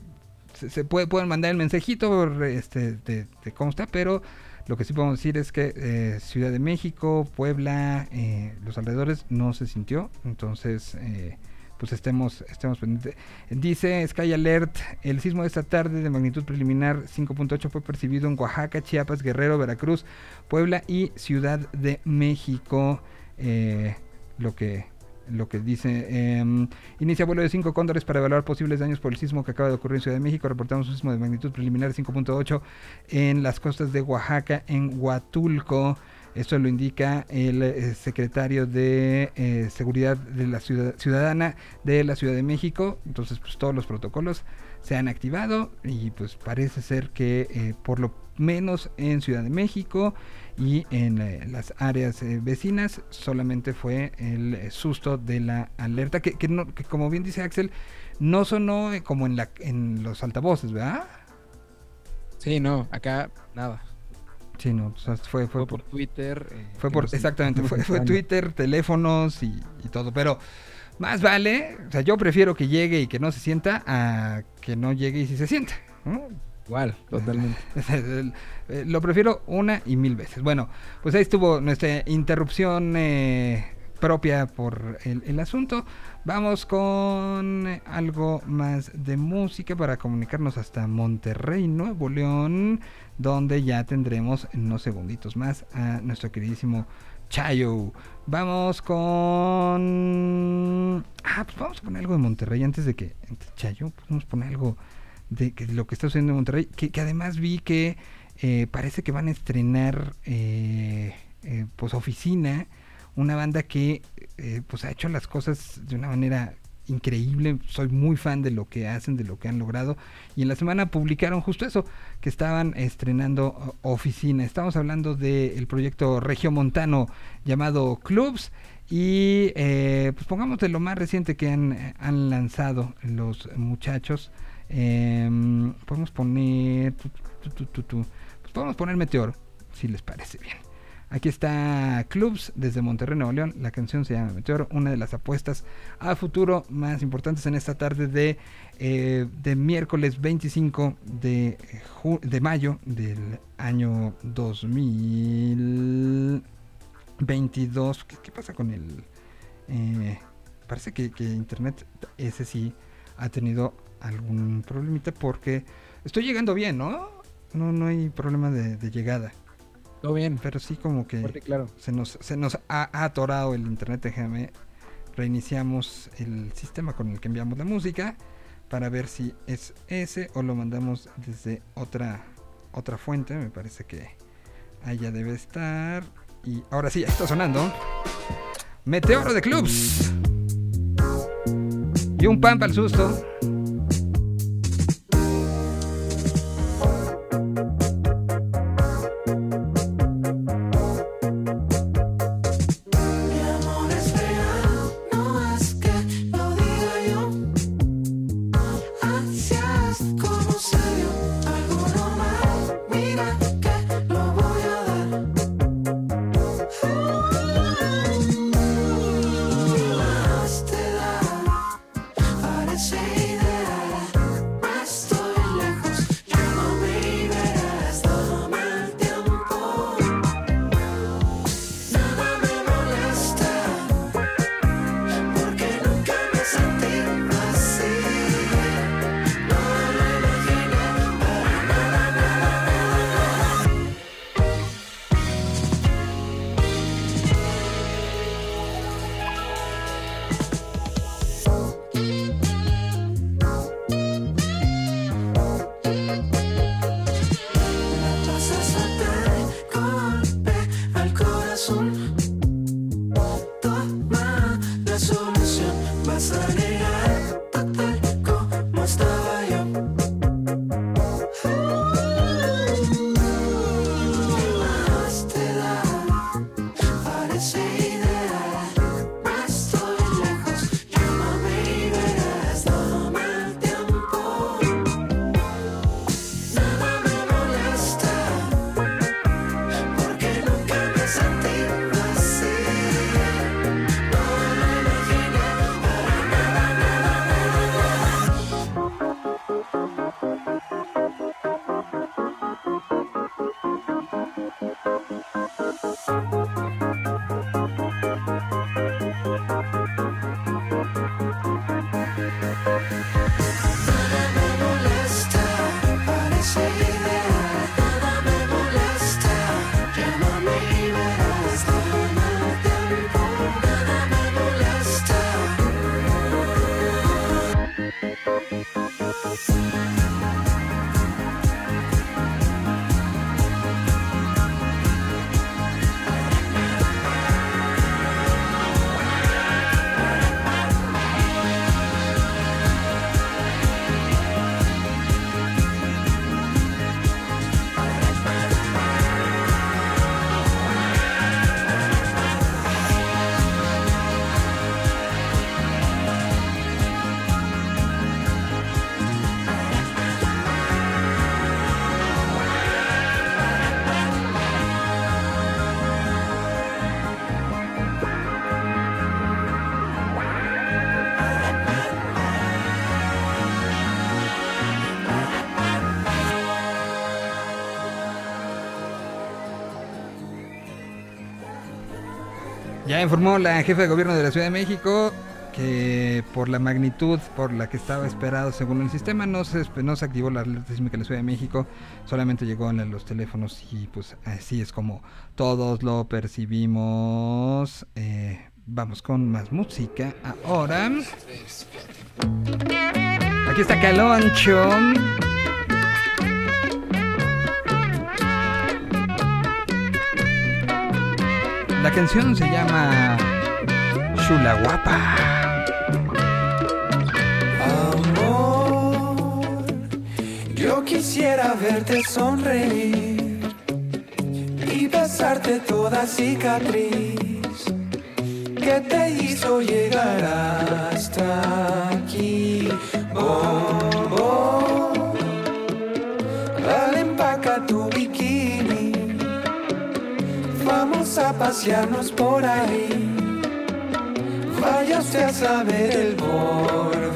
se, puede, pueden mandar el mensajito este, de, de cómo está, pero lo que sí podemos decir es que eh, Ciudad de México, Puebla, eh, los alrededores no se sintió, entonces eh, pues estemos, estemos pendientes. Dice Sky Alert, el sismo de esta tarde de magnitud preliminar 5.8 fue percibido en Oaxaca, Chiapas, Guerrero, Veracruz, Puebla y Ciudad de México. eh, lo que lo que dice em, inicia vuelo de 5 cóndores para evaluar posibles daños por el sismo que acaba de ocurrir en Ciudad de México. Reportamos un sismo de magnitud preliminar 5.8 en las costas de Oaxaca, en Huatulco. Esto lo indica el eh, secretario de eh, Seguridad de la ciudad, Ciudadana de la Ciudad de México. Entonces, pues todos los protocolos se han activado y pues parece ser que eh, por lo menos en Ciudad de México y en las áreas vecinas solamente fue el susto de la alerta que, que no- que como bien dice Axel no sonó como en la en los altavoces, ¿verdad? Sí, no, acá nada. Sí, no, o sea, fue, fue Fue por, por Twitter. eh, fue por exactamente, fue, fue. Twitter, teléfonos y, y todo, pero más vale, o sea, yo prefiero que llegue y que no se sienta a que no llegue y si se sienta, ¿no? Igual, totalmente. Eh, Lo prefiero una y mil veces. Bueno, pues ahí estuvo nuestra interrupción eh, propia por el, el asunto. Vamos con algo más de música para comunicarnos hasta Monterrey, Nuevo León, donde ya tendremos en unos segunditos más a nuestro queridísimo Chayo. Vamos con... Ah, pues vamos a poner algo de Monterrey antes de que... Chayo, a poner algo de, lo que está sucediendo en Monterrey, que, que además vi que eh, parece que van a estrenar eh, eh, pues Oficina, una banda que eh, pues ha hecho las cosas de una manera increíble, soy muy fan de lo que hacen, de lo que han logrado y en la semana publicaron justo eso, que estaban estrenando uh, Oficina, estamos hablando del proyecto regiomontano llamado Clubs y eh, pues pongamos de lo más reciente que han, eh, han lanzado los muchachos. Em, podemos poner. tu, tu. Pues podemos poner Meteor, si les parece bien. Aquí está Clubs desde Monterrey, Nuevo León. La canción se llama Meteor, una de las apuestas a futuro más importantes en esta tarde de, eh, de miércoles 25 de, ju- de mayo del año 2022. ¿Qué, pasa con el...? eh, parece que, internet ese sí ha tenido algún problemita porque estoy llegando bien, ¿no? No, no hay problema de llegada. Todo bien. Pero sí como que Fuerte y claro. se nos, se nos ha, ha atorado el internet. Déjame reiniciamos el sistema con el que enviamos la música para ver si es ese o lo mandamos desde otra otra fuente. Me parece que ya debe estar. Y ahora sí, ahí está sonando. Meteoro de Clubs. Y un pan para el susto. Informó la jefa de gobierno de la Ciudad de México que por la magnitud por la que estaba esperado según el sistema no se, no se activó la alerta sísmica en la Ciudad de México, solamente llegó en los teléfonos y pues así es como todos lo percibimos. Eh, vamos con más música ahora. Aquí está Caloncho. La canción se llama Chula Guapa. Amor, yo quisiera verte sonreír y besarte toda cicatriz que te hizo llegar hasta aquí. Oh. Dale, empaca tu. Vamos a pasearnos por ahí. Vaya usted a saber el porvenir.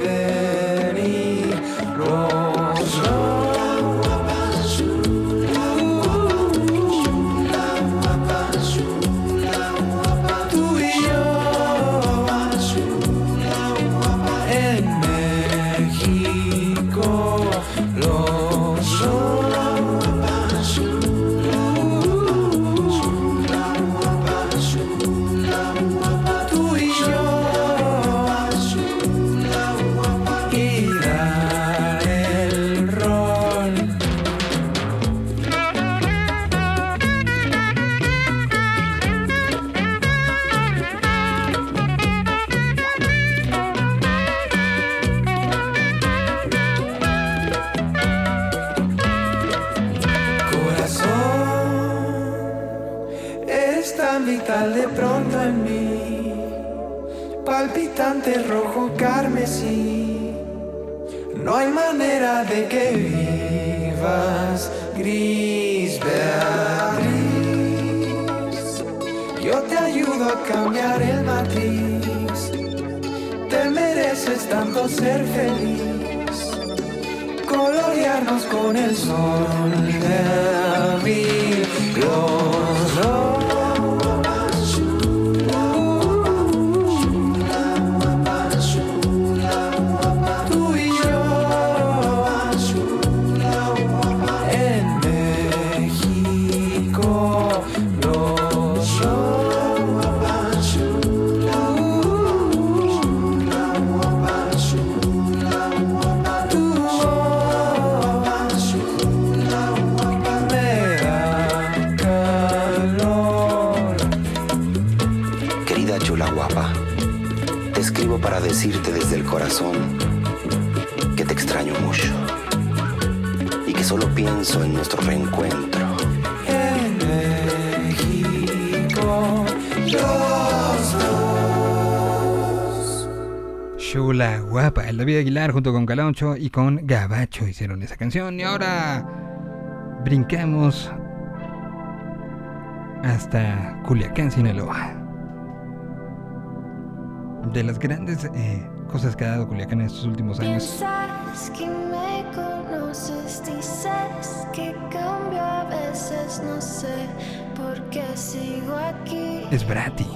Rojo carmesí. No hay manera de que vivas gris, Beatriz. Yo te ayudo a cambiar el matiz. Te mereces tanto ser feliz colorearnos con el sol de abril. Los decirte desde el corazón que te extraño mucho y que solo pienso en nuestro reencuentro. En México los dos. Chula Guapa. El David Aguilar junto con Caloncho y con Gabacho hicieron esa canción. Y ahora brincamos hasta Culiacán, Sinaloa. De las grandes eh, cosas que ha dado Culiacán en estos últimos años. Piensas que me conoces, dices que cambio a veces, no sé por qué sigo aquí. Es Brati.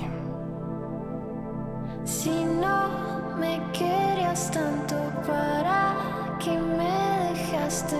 Si no me querías tanto, ¿para que me dejaste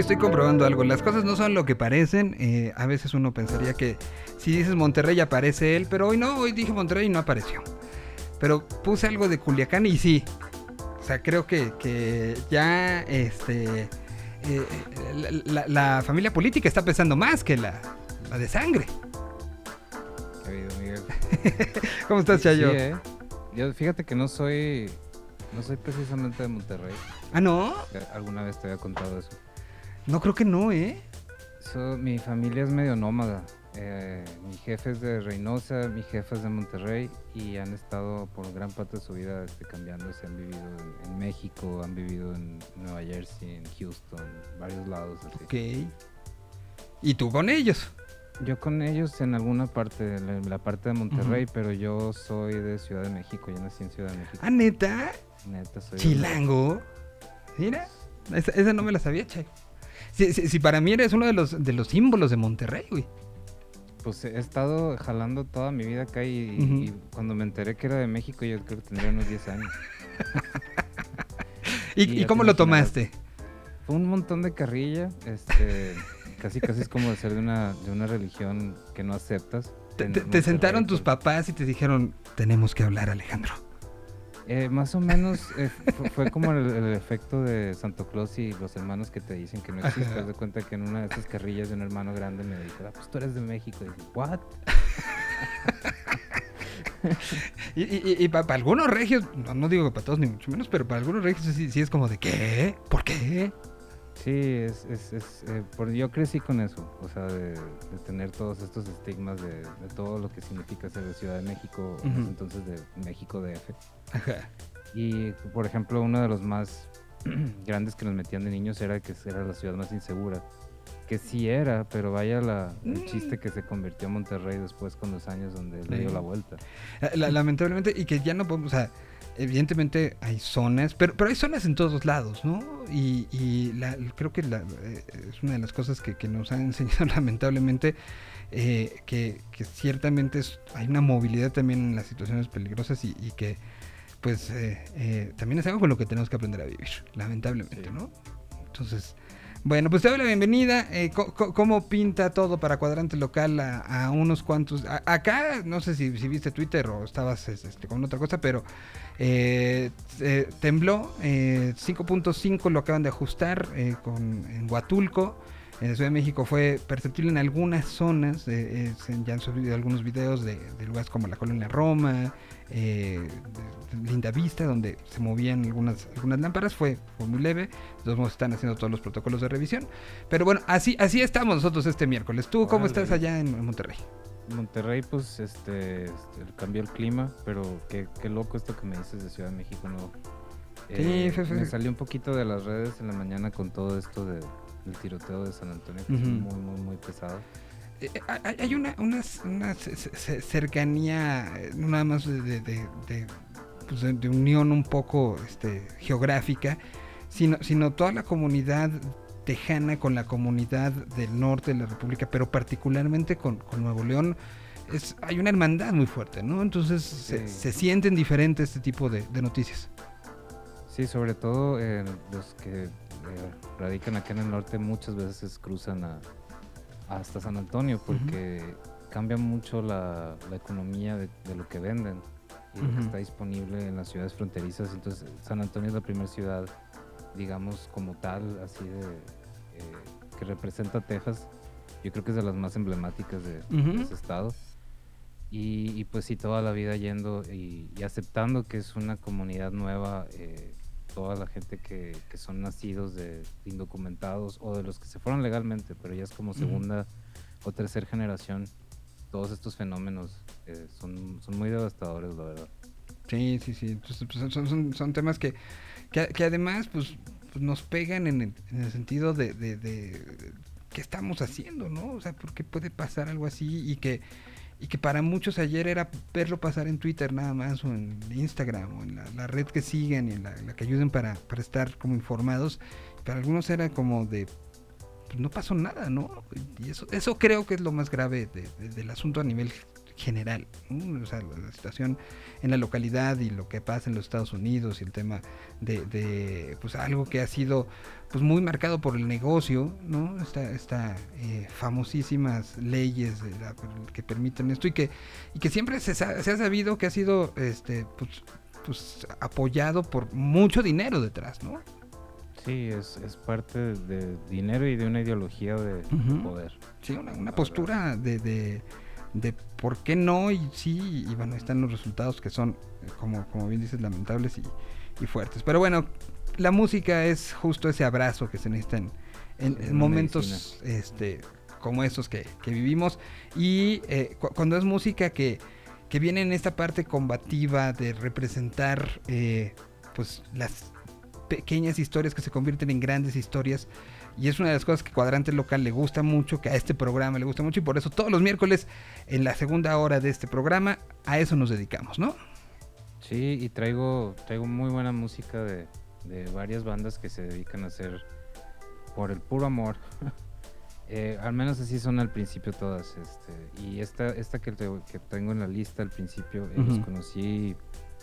Hoy estoy comprobando algo. Las cosas no son lo que parecen. eh, a veces uno pensaría que si dices Monterrey aparece él, pero hoy no. Hoy dije Monterrey y no apareció. Pero puse algo de Culiacán y sí. O sea, creo que, que ya este eh, la, la- la familia política está pesando más que la, la de sangre. Miguel. ¿Cómo estás, Chayo? Sí, ¿eh? Yo fíjate que no soy no soy precisamente de Monterrey. Ah, no. Alguna vez te había contado eso. No creo que no, ¿eh? So, mi familia es medio nómada. Eh, mi jefe es de Reynosa, mi jefe es de Monterrey y han estado por gran parte de su vida este, cambiándose. Han vivido en, en México, han vivido en Nueva Jersey, en Houston, varios lados. así. Ok. ¿Y tú con ellos? Yo con ellos en alguna parte, la, la parte de Monterrey, pero yo soy de Ciudad de México, yo nací en Ciudad de México. Ah, neta. Neta, soy de- Chilango. Mira, esa, esa no me la sabía, Chayo. Si, si- si para mí eres uno de los, de los símbolos de Monterrey, güey. Pues he estado jalando toda mi vida acá y, cuando me enteré que era de México yo creo que tendría unos 10 años. ¿Y, Y y ya cómo lo tomaste? Fue un montón de carrilla, este, casi casi es como de ser de una, de una religión que no aceptas. Te, sentaron tus papás y te dijeron, tenemos que hablar, Alejandro. Eh, más o menos eh, fu- fue, como el, efecto de Santo Claus y los hermanos que te dicen que no existe. Haz de cuenta que en una de esas carrillas de un hermano grande me dijo, ah, pues tú eres de México. Y dije, ¿what? Y para algunos regios, no, no digo que para todos ni mucho menos, pero para algunos regios sí, sí es como de, ¿qué? ¿Por qué? Sí, es, es, es, eh, por, yo crecí con eso, o sea, de, de tener todos estos estigmas de, de todo lo que significa ser de Ciudad de México, Ujú. entonces de México DF. Ajá. Y, por ejemplo, uno de los más grandes que nos metían de niños era que era la ciudad más insegura. Que sí era, pero vaya la, el chiste que se convirtió en Monterrey después con los años donde le dio la vuelta. La- lamentablemente, y que ya no podemos, o sea, evidentemente hay zonas, pero, pero hay zonas en todos lados, ¿no? Y, y la- creo que la- eh, es una de las cosas que, que nos han enseñado lamentablemente, eh, que, que ciertamente es- hay una movilidad también en las situaciones peligrosas y, y que pues eh, eh, también es algo con lo que tenemos que aprender a vivir, lamentablemente, Sí. ¿no? Entonces... Bueno, pues te doy la bienvenida. Eh, ¿Cómo pinta todo para cuadrante local a, unos cuantos? acá, no sé si, viste Twitter o estabas es- este, con otra cosa, pero eh, eh, tembló. eh, 5.5 lo acaban de ajustar eh, con, en Huatulco. En Ciudad de México fue perceptible en algunas zonas. eh, ya han subido algunos videos de, lugares como la Colonia Roma, eh, de Linda Vista, donde se movían algunas, algunas lámparas. Fue, fue muy leve. De todos modos están haciendo todos los protocolos de revisión. Pero bueno, así, así estamos nosotros este miércoles. ¿Tú cómo Órale. estás allá en, Monterrey? Monterrey, pues, este, este, cambió el clima, pero qué, qué loco esto que me dices de Ciudad de México, ¿no? Eh, sí, sí, Me sí. salió un poquito de las redes en la mañana con todo esto de, del tiroteo de San Antonio, que es muy, muy, muy pesado. Eh, eh, hay- una, una, una ce- ce- cercanía, eh, nada más de, de- de- de, pues, de- unión un poco este, geográfica, sino, sino toda la comunidad tejana con la comunidad del norte de la República, pero particularmente con, con Nuevo León. Es, hay una hermandad muy fuerte, ¿no? Entonces se, Sí. se sienten diferentes este tipo de, de noticias. Sí, sobre todo eh, los que eh, radican acá en el norte muchas veces cruzan a, hasta San Antonio porque cambia mucho la, la economía de, de lo que venden y lo que está disponible en las ciudades fronterizas. Entonces San Antonio es la primera ciudad, digamos, como tal, así de eh, que representa a Texas. Yo creo que es de las más emblemáticas de, de Ujú. ese estado. Y, y pues sí, toda la vida yendo y, y aceptando que es una comunidad nueva, eh, toda la gente que, que son nacidos de indocumentados o de los que se fueron legalmente, pero ya es como segunda o tercera generación, todos estos fenómenos eh, son, son muy devastadores, la verdad. Sí, sí, sí. Entonces, pues, son, son, son temas que, que, además pues, pues, nos pegan en el, en el sentido de, de, de qué estamos haciendo, ¿no? O sea, ¿por qué puede pasar algo así? Y que, y que para muchos ayer era verlo pasar en Twitter nada más, o en Instagram, o en la, la red que siguen y en la, la que ayuden para, para estar como informados. Para algunos era como de, pues no pasó nada, ¿no? Y eso, eso creo que es lo más grave de- de- del asunto a nivel general, ¿no? O sea, la, situación en la localidad y lo que pasa en los Estados Unidos y el tema de, de, pues algo que ha sido pues muy marcado por el negocio, ¿no? Esta, esta eh, famosísimas leyes que permiten esto y que, y que siempre se, se ha sabido que ha sido este pues, pues apoyado por mucho dinero detrás, ¿no? Sí, es, es parte de dinero y de una ideología de poder. Sí, una, una postura de, de, de por qué no y sí, y bueno, están los resultados que son, como, como bien dices, lamentables y, y fuertes. Pero bueno, la música es justo ese abrazo que se necesita en, en- momentos este, como estos que, que vivimos. Y eh, cu- cuando es música que, que viene en esta parte combativa de representar eh, pues las pequeñas historias que se convierten en grandes historias. Y es una de las cosas que Cuadrante Local le gusta mucho, que a este programa le gusta mucho. Y por eso todos los miércoles, en la segunda hora de este programa, a eso nos dedicamos, ¿no? Sí, y traigo, traigo muy buena música de, de varias bandas que se dedican a hacer por el puro amor. Eh, al menos así son al principio todas. Este, y esta, esta que, te- que tengo en la lista al principio, eh, los Ujú. conocí,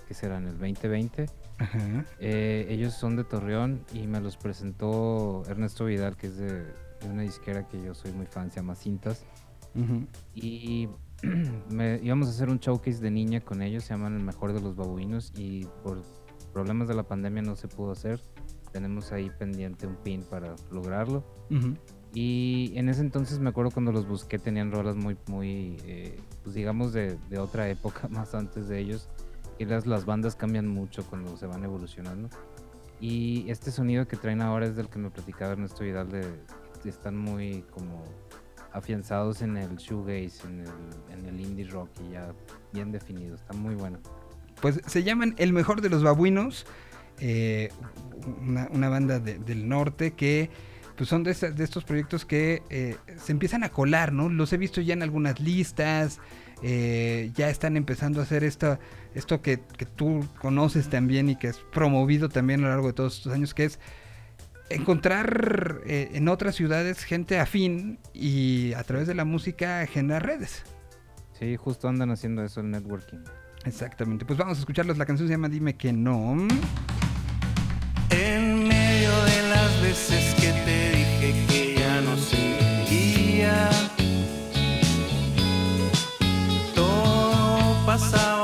que será en el 2020. Ajá. Eh, ellos son de Torreón y me los presentó Ernesto Vidal, que es de, de una disquera que yo soy muy fan, se llama Cintas. Ujú. Y me- íbamos a hacer un showcase de niña con ellos, se llaman El Mejor de los Babuinos y por problemas de la pandemia no se pudo hacer. Tenemos ahí pendiente un pin para lograrlo. Ujú. Y en ese entonces me acuerdo cuando los busqué tenían rolas muy, muy, eh, pues digamos de, de otra época, más antes de ellos. Las, las bandas cambian mucho cuando se van evolucionando. Y este sonido que traen ahora es del que me platicaba Ernesto Vidal, de, que están muy como afianzados en el shoegaze, en el, en el indie rock y ya bien definido. Está muy bueno. Pues se llaman El Mejor de los Babuinos, eh, una, banda de- del norte que pues son de, esta- de estos proyectos que eh, se empiezan a colar, ¿no? Los he visto ya en algunas listas, eh, ya están empezando a hacer esta, esto que, que tú conoces también y que has promovido también a lo largo de todos estos años, que es encontrar eh, en otras ciudades gente afín y a través de la música generar redes. Sí, justo andan haciendo eso el networking. Exactamente. Pues vamos a escucharlos. La canción se llama Dime que no. En medio de las veces que te dije que ya no seguía, todo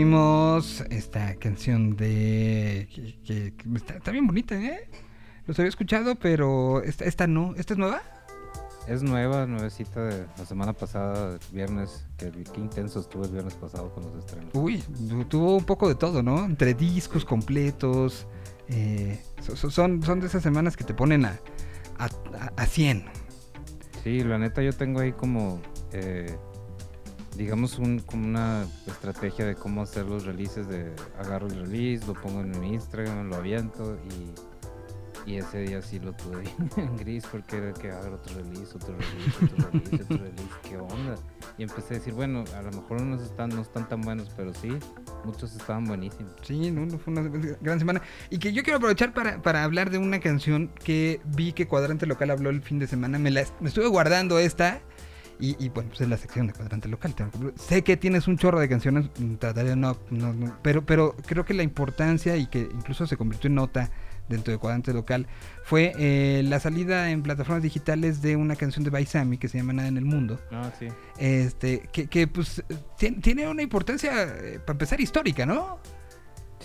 tuvimos esta canción de... que, que- que está, está bien bonita, ¿eh? Los había escuchado, pero esta, esta no. ¿Esta es nueva? Es nueva, nuevecita de la semana pasada, viernes, que qué intenso estuvo el viernes pasado con los estrenos. Uy, tu- tuvo un poco de todo, ¿no? Entre discos completos. eh, so- so- son, son de esas semanas que te ponen a, a, a- a 100. Sí, la neta yo tengo ahí como, eh, digamos, un, como una estrategia de cómo hacer los releases de agarro el release, lo pongo en mi Instagram, lo aviento y, y ese día sí lo tuve en gris porque era que agarro otro release, otro release, otro release, otro release, ¿qué onda? Y empecé a decir, bueno, a lo mejor unos están, no están tan buenos, pero sí, muchos estaban buenísimos. Sí, no, fue una gran semana. Y que yo quiero aprovechar para, para hablar de una canción que vi que Cuadrante Local habló el fin de semana. Me, la, me estuve guardando esta. Y, y, bueno, pues es la sección de Cuadrante Local. sé que tienes un chorro de canciones. mm, Trataré de no, no, no, pero, pero creo que la importancia y que incluso se convirtió en nota dentro de Cuadrante Local fue eh, la salida en plataformas digitales de una canción de Baisami que se llama Nada en el Mundo. Ah, sí. Este, que, que pues tien- tiene una importancia, eh, para empezar, histórica, ¿no?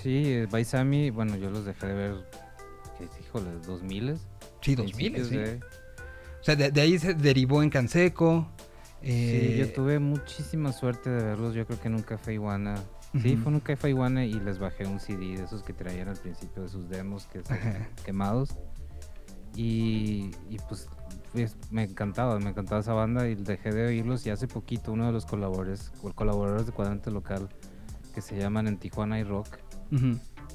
Sí, Baisami, bueno, yo los dejé de ver, que híjole, 2000 Sí, 2000, principios sí. O sea, de, de ahí se derivó en Canseco. Sí, eh, yo tuve muchísima suerte de verlos. Yo creo que en un café Iguana. Sí, fue en un café Iguana y les bajé un CD de esos que traían al principio de sus demos que Ajá. quemados. Y, y pues, pues, me encantaba, me encantaba esa banda y dejé de oírlos. Y hace poquito uno de los colaboradores, colaboradores de Cuadrante Local que se llaman En Tijuana y Rock.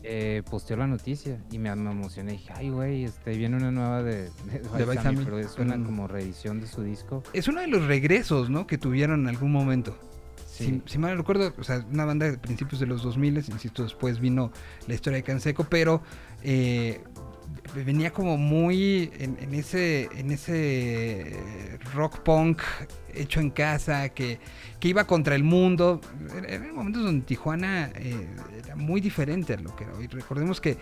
Eh, posteó la noticia y me, me emocioné. Dije, ay, güey, este, viene una nueva de, de, Baisami. pero es una Mm. como reedición de su disco. Es uno de los regresos, ¿no? Que tuvieron en algún momento. Sí. Si, si mal recuerdo, o sea, una banda de principios de los 2000, insisto, después vino la historia de Canseco, pero eh, venía como muy en, en ese en ese rock punk hecho en casa que, que iba contra el mundo. Era- Eran momentos donde Tijuana eh, era muy diferente a lo que era hoy. Recordemos que,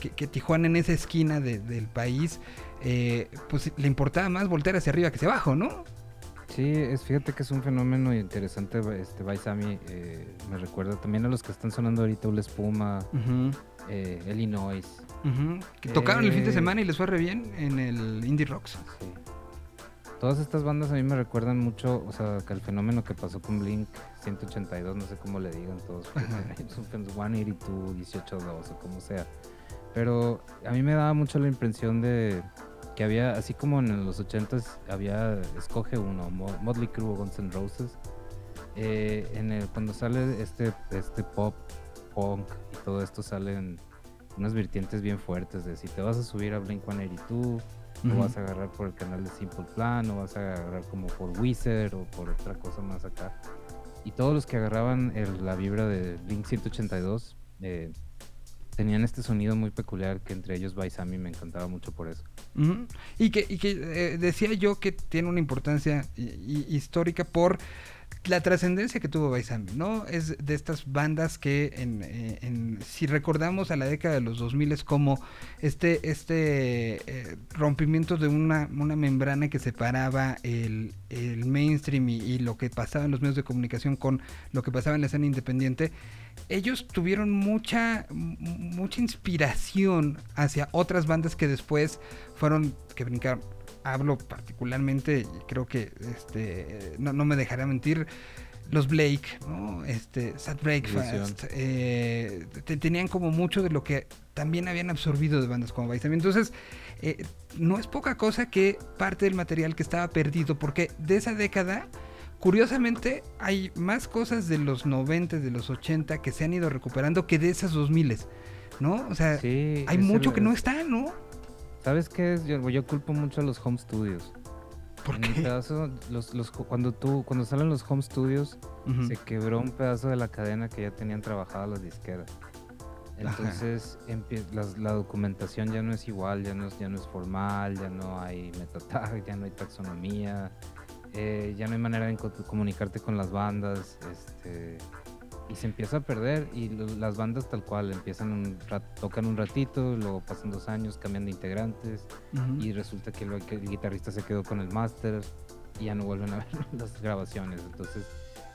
que, que Tijuana en esa esquina de- del país, eh, pues le importaba más voltear hacia arriba que hacia abajo, ¿no? Sí, es, fíjate que es un fenómeno interesante. Este Baisami eh, me recuerda también a los que están sonando ahorita, Ula Espuma, eh, Illinois. Que tocaron el fin de Eh, semana y les fue re bien en el Indie Rocks. Sí. Todas estas bandas a mí me recuerdan mucho, o sea, que el fenómeno que pasó con Blink 182, no sé cómo le digan todos, fen- 182, 182 o como sea. Pero a mí me daba mucho la impresión de que había, así como en los 80s había, escoge uno, Mo- Motley Crue o Guns N' Roses, eh, en el, cuando sale este, este pop, punk y todo esto salen unas vertientes bien fuertes de si te vas a subir a Blink 182 Ujú. o vas a agarrar por el canal de Simple Plan, o vas a agarrar como por Wizard o por otra cosa más acá. Y todos los que agarraban el- la vibra de Blink 182 eh, tenían este sonido muy peculiar que entre ellos Baisami me encantaba mucho por eso. Y que, y que eh, decía yo que tiene una importancia hi- histórica por la trascendencia que tuvo Baisami, ¿no? Es de estas bandas que, en, eh, si recordamos a la década de los 2000 es como este, este eh, rompimiento de una, una membrana que separaba el, el mainstream y, y lo que pasaba en los medios de comunicación con lo que pasaba en la escena independiente, ellos tuvieron mucha, mucha inspiración hacia otras bandas que después fueron, que brincaron. Hablo particularmente, y creo que este, no, no me dejará mentir, los Blake, ¿no? Este, Sad Breakfast, eh, te- tenían como mucho de lo que también habían absorbido de bandas como Vice. Entonces, eh, no es poca cosa que parte del material que estaba perdido, porque de esa década, curiosamente, hay más cosas de los 90, de los 80 que se han ido recuperando que de esas 2000, ¿no? O sea, Sí, hay mucho el- que no es- está, ¿no? ¿Sabes qué es? Yo, yo culpo mucho a los home studios. ¿Por En qué? pedazo, los, los, cuando, tú, cuando salen los home studios, se quebró un pedazo de la cadena que ya tenían trabajadas las disqueras. Entonces las- la documentación ya no es igual, ya no es, ya no es formal, ya no hay metatag, ya no hay taxonomía, eh, ya no hay manera de co- comunicarte con las bandas, este, y se empieza a perder y lo- las bandas tal cual empiezan un rat- tocan un ratito, luego pasan dos años, cambian de integrantes Ujú. y resulta que, lo- que el guitarrista se quedó con el máster y ya no vuelven a ver las grabaciones. Entonces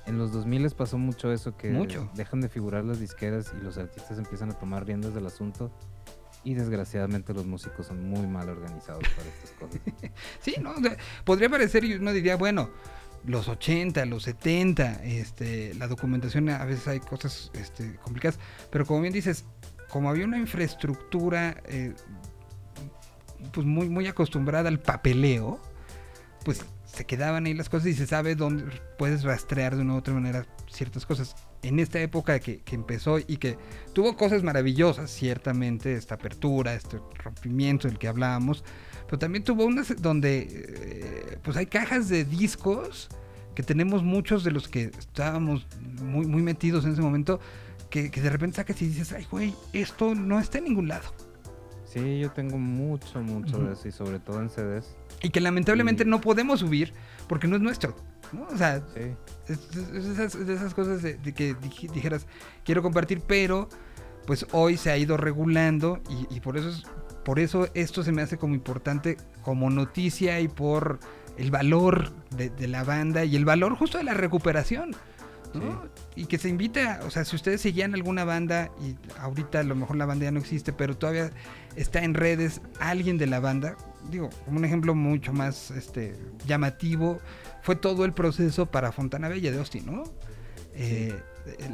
En los 2000 les pasó mucho eso, que Mucho. dejan de figurar las disqueras y los artistas empiezan a tomar riendas del asunto. Y desgraciadamente los músicos son muy mal organizados para estas cosas. Sí, ¿no? O sea, podría parecer y uno diría, bueno, los 80, los 70, este, la documentación a veces hay cosas este, complicadas, pero como bien dices, como había una infraestructura eh, pues muy, muy acostumbrada al papeleo, pues se quedaban ahí las cosas y se sabe dónde puedes rastrear de una u otra manera ciertas cosas. En esta época que, que empezó y que tuvo cosas maravillosas, ciertamente, esta apertura, este rompimiento del que hablábamos, pero también tuvo unas donde eh, pues hay cajas de discos que tenemos muchos de los que estábamos muy, muy metidos en ese momento, que, que de repente sacas y dices, ay güey, esto no está en ningún lado. Sí, yo tengo mucho, mucho de eso y sobre todo en CDs. Y que lamentablemente no podemos subir porque no es nuestro. ¿no? O sea, Sí. es, es- es esas, esas cosas de, de que dij- dijeras, quiero compartir, pero pues hoy se ha ido regulando y, y por eso es- por eso esto se me hace como importante como noticia y por el valor de, de la banda y el valor justo de la recuperación. ¿no? Y que se invita, o sea, si ustedes seguían alguna banda y ahorita a lo mejor la banda ya no existe, pero todavía está en redes alguien de la banda, digo, como un ejemplo mucho más este, llamativo, fue todo el proceso para Fontana Bella de Austin, ¿no? Eh,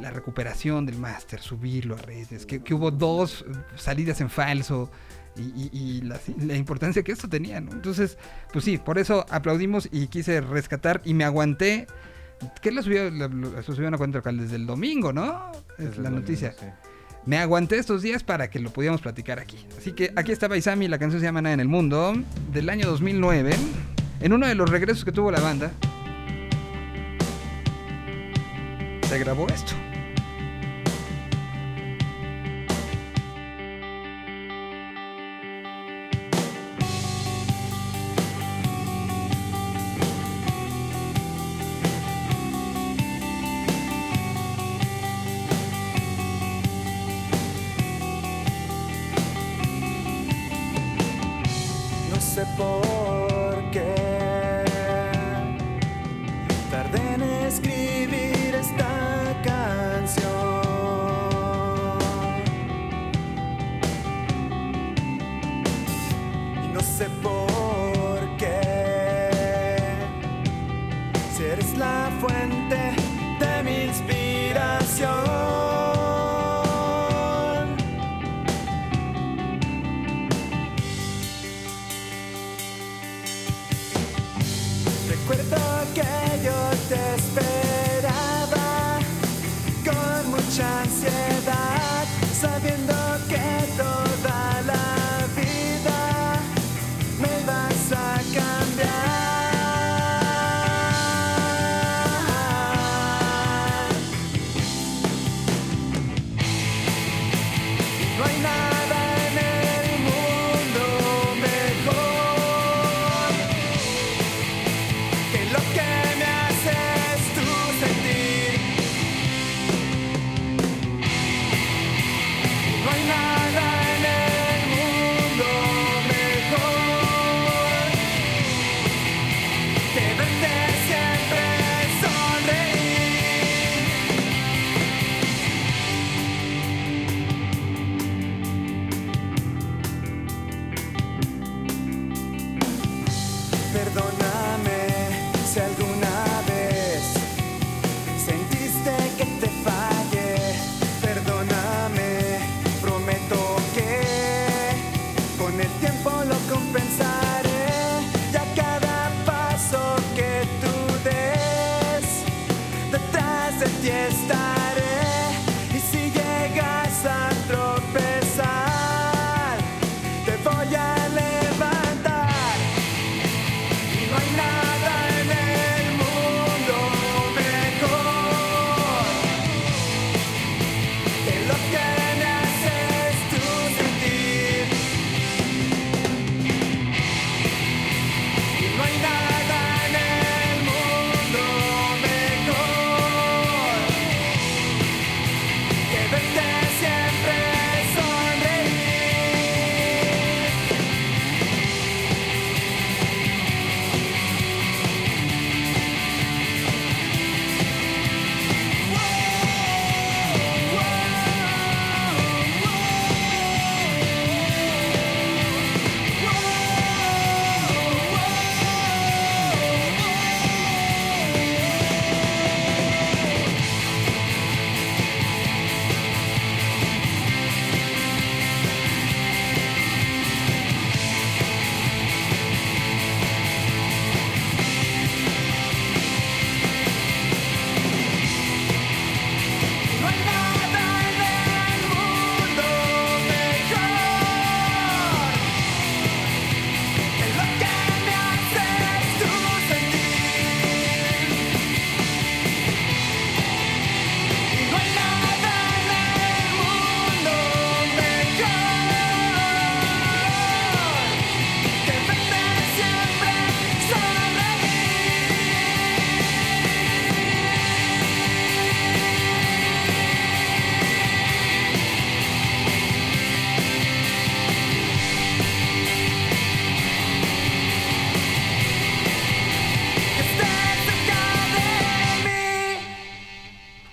la recuperación del máster, subirlo a redes, que, que hubo dos eh, salidas en falso y, y- y la, la importancia que esto tenía, ¿no? Entonces, pues sí, por eso aplaudimos y quise rescatar y me aguanté. ¿Qué lo subió? Lo, lo- subió a una cuenta local desde el domingo, ¿no? Es Desde la noticia. domingo, sí. Me aguanté estos días para que lo pudiéramos platicar aquí. Así que aquí está Baisami, la canción se llama Nada en el Mundo, del año 2009, en uno de los regresos que tuvo la banda. Se grabó esto.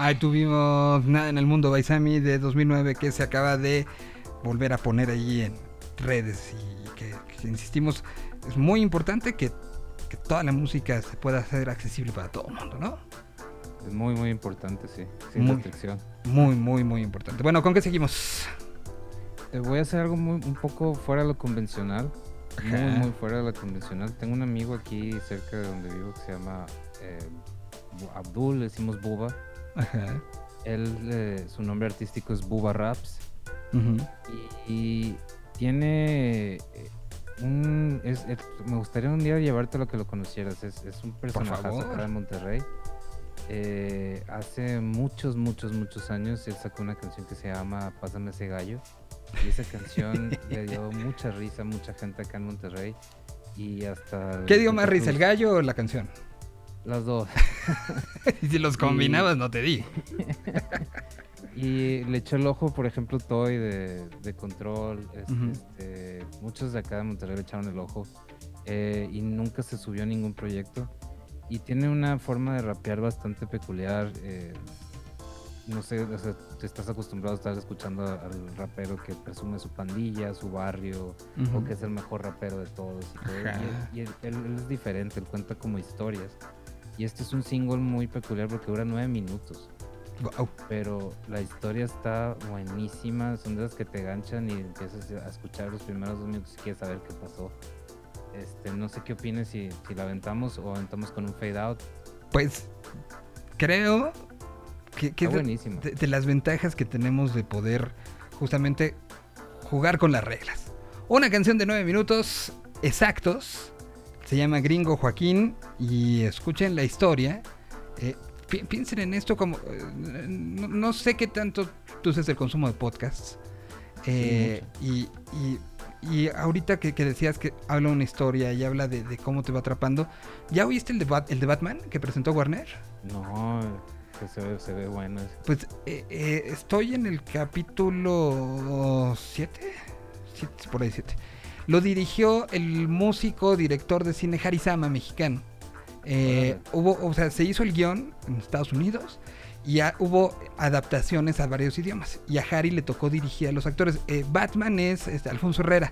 Ahí tuvimos Nada en el Mundo Baisami de 2009 que se acaba de volver a poner ahí en redes y que, que insistimos, es muy importante que, que toda la música se pueda hacer accesible para todo el mundo, ¿no? Es muy, muy importante, sí. Sin Muy. restricción. Muy, muy, muy importante. Bueno, ¿con qué seguimos? Eh, voy a hacer algo muy, un poco fuera de lo convencional. Muy, Ajá. muy fuera de lo convencional. Tengo un amigo aquí cerca de donde vivo que se llama eh, Abdul, le decimos Buba. Ajá. Él, eh, su nombre artístico es Buba Raps. Y, y tiene eh, un... es- es- me gustaría un día llevarte lo que lo conocieras. Es, es un personaje acá de Monterrey. Eh, hace muchos, muchos, muchos años él sacó una canción que se llama Pásame ese gallo. Y esa canción le dio mucha risa a mucha gente acá en Monterrey. Y hasta... ¿Qué dio más risa, el gallo o la canción? Las dos. Y si los combinabas, no te di. Y le echó el ojo, por ejemplo, Toy de, de Control. este, este, muchos de acá de Monterrey le echaron el ojo. eh, y nunca se subió a ningún proyecto. Y tiene una forma de rapear bastante peculiar. eh, no sé, o sea, te estás acostumbrado a estar escuchando al rapero que presume su pandilla, su barrio, o que es el mejor rapero de todos. Y, todo, y él- él es diferente, él cuenta como historias. Y este es un single muy peculiar porque dura nueve minutos Guau. pero la historia está buenísima. Son de las que te ganchan y empiezas a escuchar los primeros dos minutos y quieres saber qué pasó. Este, no sé qué opines si, si la aventamos o aventamos con un fade out. Pues creo que, que Está es de las ventajas que tenemos de poder justamente jugar con las reglas. Una canción de nueve minutos exactos. Se llama Gringo Joaquín. Y escuchen la historia. Eh, pi- piensen en esto como... eh, no, no sé qué tanto tú haces el consumo de podcasts. Eh, y, y- y ahorita que, que decías que habla una historia y habla de, de cómo te va atrapando. ¿Ya oíste el de, Bat- el de Batman que presentó Warner? No, que se ve, se ve bueno. Pues eh, eh, estoy en el capítulo 7. por ahí 7. Lo dirigió el músico, director de cine Harisama, mexicano. Eh, hubo, o sea, se hizo el guion en Estados Unidos y hubo adaptaciones a varios idiomas. Y a Harry le tocó dirigir a los actores. Eh, Batman es este, Alfonso Herrera,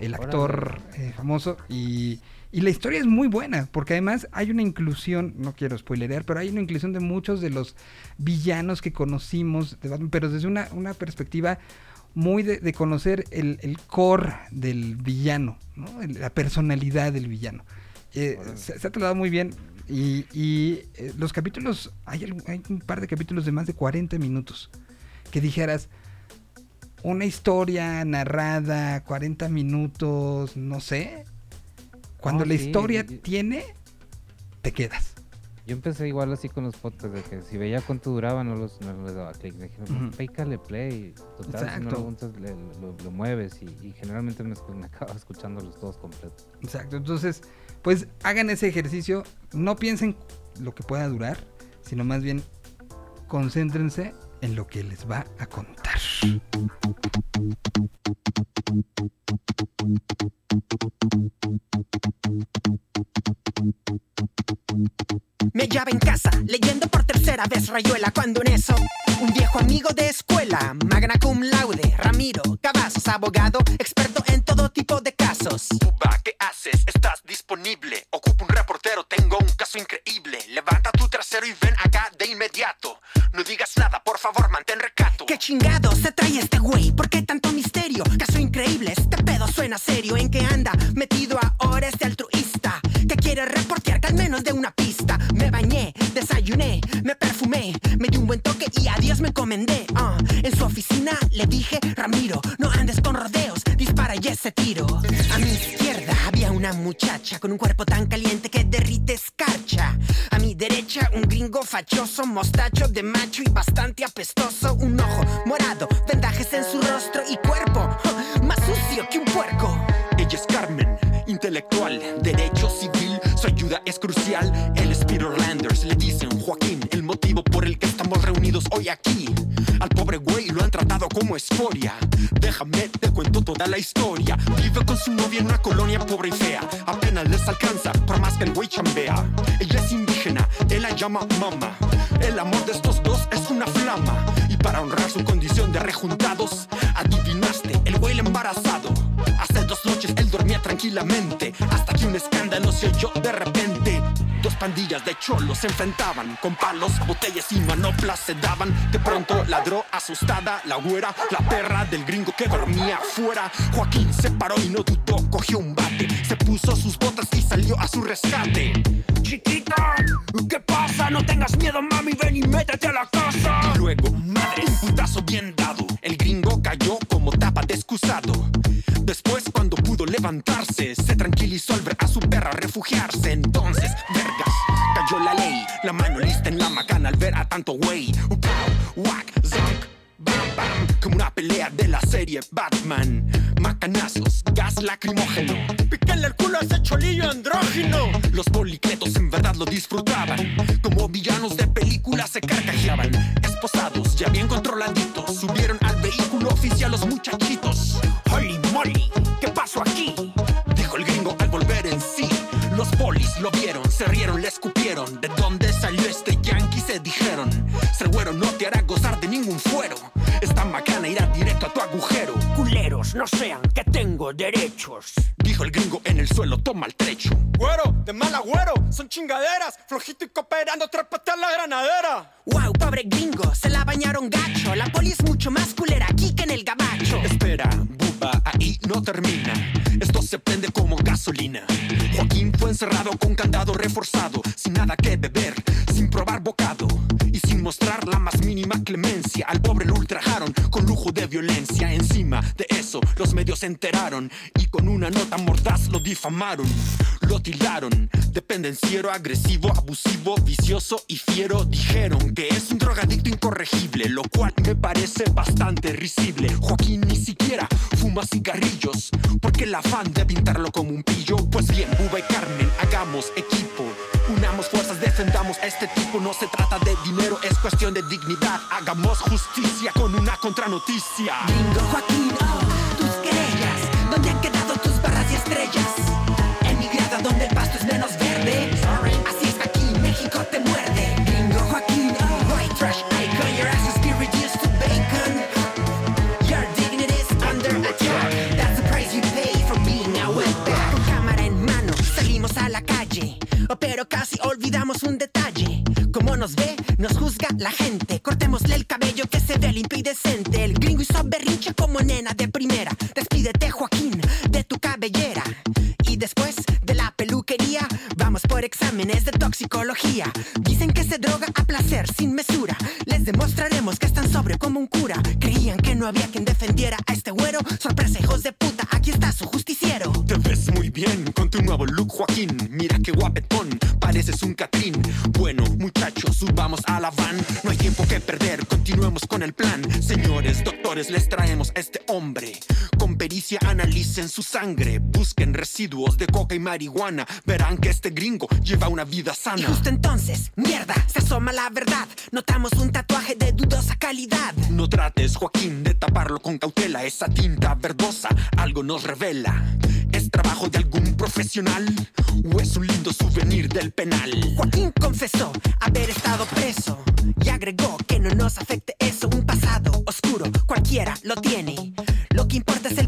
el actor eh, famoso. Y, y la historia es muy buena, porque además hay una inclusión, no quiero spoilerear, pero hay una inclusión de muchos de los villanos que conocimos de Batman, pero desde una, una perspectiva muy de, de conocer el, el core del villano, ¿no? El- la personalidad del villano. Eh, se, se ha tratado muy bien y, y, eh, los capítulos, hay, algún- hay un par de capítulos de más de 40 minutos que dijeras, una historia narrada, 40 minutos, no sé. Cuando la sí, historia tiene, te quedas. Yo empecé igual así con los podcasts, de que si veía cuánto duraba no, los, no les daba clic. Dije, Ujú. pícale play. Total, si no Exacto. lo aguantas, le- lo, lo mueves. Y, y generalmente me, acabo escuchándolos todos completos. Exacto. Entonces, pues hagan ese ejercicio. No piensen lo que pueda durar, sino más bien concéntrense en lo que les va a contar. Me hallaba en casa, leyendo por tercera vez Rayuela, cuando en eso, un viejo amigo de escuela, magna cum laude, Ramiro Cavazos, abogado, experto en todo tipo de casos. Uba, ¿qué haces? ¿Estás disponible? Ocupo un reportero, tengo un caso increíble. Levanta tu trasero y ven acá de inmediato. No digas nada, por favor, mantén recato. ¿Qué chingado se trae este güey? ¿Por qué tanto misterio? Caso increíble, este pedo suena serio. ¿En qué anda? Metido ahora este altruista que quiere reportear que al menos de una pista. Me bañé, desayuné, me me di un buen toque y a Dios me encomendé. Ah, en su oficina le dije, Ramiro, no andes con rodeos, dispara y ese tiro. A mi izquierda había una muchacha con un cuerpo tan caliente que derrite escarcha. A mi derecha un gringo fachoso, mostacho de macho y bastante apestoso. Un ojo morado, vendajes en su rostro y cuerpo más sucio que un puerco. Ella es Carmen, intelectual, derecho civil, su ayuda es crucial. Él es Peter Landers, le dicen Joaquín, que estamos reunidos hoy aquí. Al pobre güey lo han tratado como escoria. Déjame, te cuento toda la historia. Vive con su novia en una colonia pobre y fea. Apenas les alcanza, por más que el güey chambea. Ella es indígena, él la llama mamá. El amor de estos dos es una flama. Y para honrar su condición de rejuntados, adivinaste, el güey embarazado. Hace dos noches él dormía tranquilamente, hasta que un escándalo se oyó de repente. Pandillas de cholos se enfrentaban con palos, botellas y manoplas se daban. De pronto ladró asustada la güera, la perra del gringo que dormía afuera. Joaquín se paró y no dudó, cogió un bate, se puso sus botas y salió a su rescate. Chiquita, ¿qué pasa? No tengas miedo, mami, ven y métete a la casa. Y luego, madre, un putazo bien dado. El gringo cayó como tapa de excusado. Después, levantarse, se tranquilizó al ver a su perra refugiarse. Entonces, vergas, cayó la ley. La mano lista en la macana al ver a tanto güey. Upow, whack, zonk, bam. Como una pelea de la serie Batman. Macanazos, gas lacrimógeno. Píquenle el culo a ese cholillo andrógino. Los policletos en verdad lo disfrutaban. Como villanos de película se carcajeaban. Esposados, ya bien controladitos. Subieron al vehículo oficial los muchachitos. Holy moly, ¿qué pasó aquí? Dijo el gringo al volver en sí. Los polis lo vieron, se rieron, le escupieron. ¿De dónde salió este yankee? Se dijeron. Ser güero no te hará gozar de ningún fuero. Esta macana irá directo a tu agujero. Culeros, no sean que tengo derechos. Dijo el gringo en el suelo, toma el trecho. Güero, de mal agüero, son chingaderas. Flojito y cooperando, trépate a la granadera. Wow, pobre gringo, se la bañaron gacho. La poli es mucho más culera aquí que en el gabacho. Espera, buba, ahí no termina. Esto se prende como gasolina. Joaquín fue encerrado con candado reforzado, sin nada que beber, sin probar bocado mostrar la más mínima clemencia. Al pobre lo ultrajaron con lujo de violencia. Encima de eso, los medios se enteraron y con una nota mordaz lo difamaron. Lo tildaron de pendenciero, agresivo, abusivo, vicioso y fiero. Dijeron que es un drogadicto incorregible, lo cual me parece bastante risible. Joaquín ni siquiera fuma cigarrillos, porque el afán de pintarlo como un pillo. Pues bien, Buba y Carmen, hagamos equipo. Unamos fuerzas, defendamos este tipo. No se trata de dinero, es cuestión de dignidad. Hagamos justicia con una contranoticia. Gringo Joaquín, oh, tus querellas. ¿Dónde han quedado tus barras y estrellas? En mi grada donde el pasto es menos verde. Pero casi olvidamos un detalle. Como nos ve, nos juzga la gente. Cortémosle el cabello que se ve limpio y decente. El gringo hizo berrinche como nena de primera. Despídete, Joaquín, de tu cabellera. Y después de la peluquería, vamos por exámenes de toxicología. Dicen que se droga a placer sin mesura. Les demostraremos que están sobre como un cura. Creían que no había quien defendiera a este güero. Sorpresa, hijos de puta, aquí está su justiciero. Te ves muy bien con tu nuevo look, Joaquín. Qué guapetón, pareces un Catrín. Bueno, muchachos, subamos a la van. No hay tiempo que perder, continuemos con el plan. Señores, doctores, les traemos este hombre. Analicen su sangre, busquen residuos de coca y marihuana. Verán que este gringo lleva una vida Y sana. justo entonces, mierda, se asoma la verdad. Notamos un tatuaje de dudosa calidad. No trates, Joaquín, de taparlo con cautela. Esa tinta verdosa algo nos revela. ¿Es trabajo de algún profesional? ¿O es un lindo souvenir del penal? Joaquín confesó haber estado preso y agregó que no nos afecte eso. Un pasado oscuro, cualquiera lo tiene. Lo que importa es el y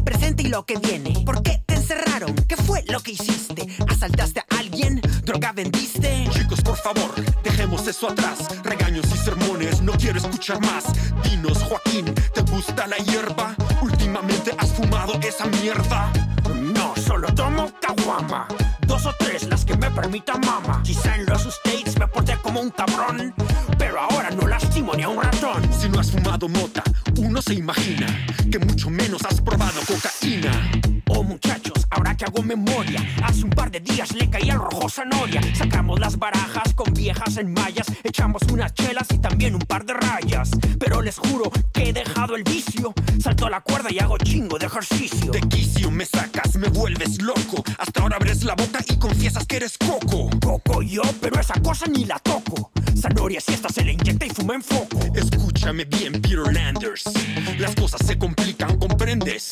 lo que viene. ¿Por qué te encerraron? ¿Qué fue lo que hiciste? ¿Asaltaste a alguien? ¿Droga vendiste? Chicos, por favor, dejemos eso atrás. Regaños y sermones, no quiero escuchar más. Dinos, Joaquín, ¿te gusta la hierba? Últimamente has fumado esa mierda. No, solo tomo caguama. Dos o tres las que me permita mama. Quizá en los States me porté como un cabrón. Pero ahora no lastimo ni a un ratón. Si no has fumado mota, uno se imagina que mucho menos has probado cocaína. Que hago memoria Hace un par de días le caí al rojo zanahoria Sacamos las barajas con viejas en mallas Echamos unas chelas y también un par de rayas Pero les juro que he dejado el vicio Salto a la cuerda y hago chingo de ejercicio De quicio me sacas, me vuelves loco. Hasta ahora abres la boca y confiesas que eres coco. Coco yo, pero esa cosa ni la toco Zanahoria si esta se le inyecta y fuma en foco Escúchame bien, Peter Landers. Las cosas se complican, ¿comprendes?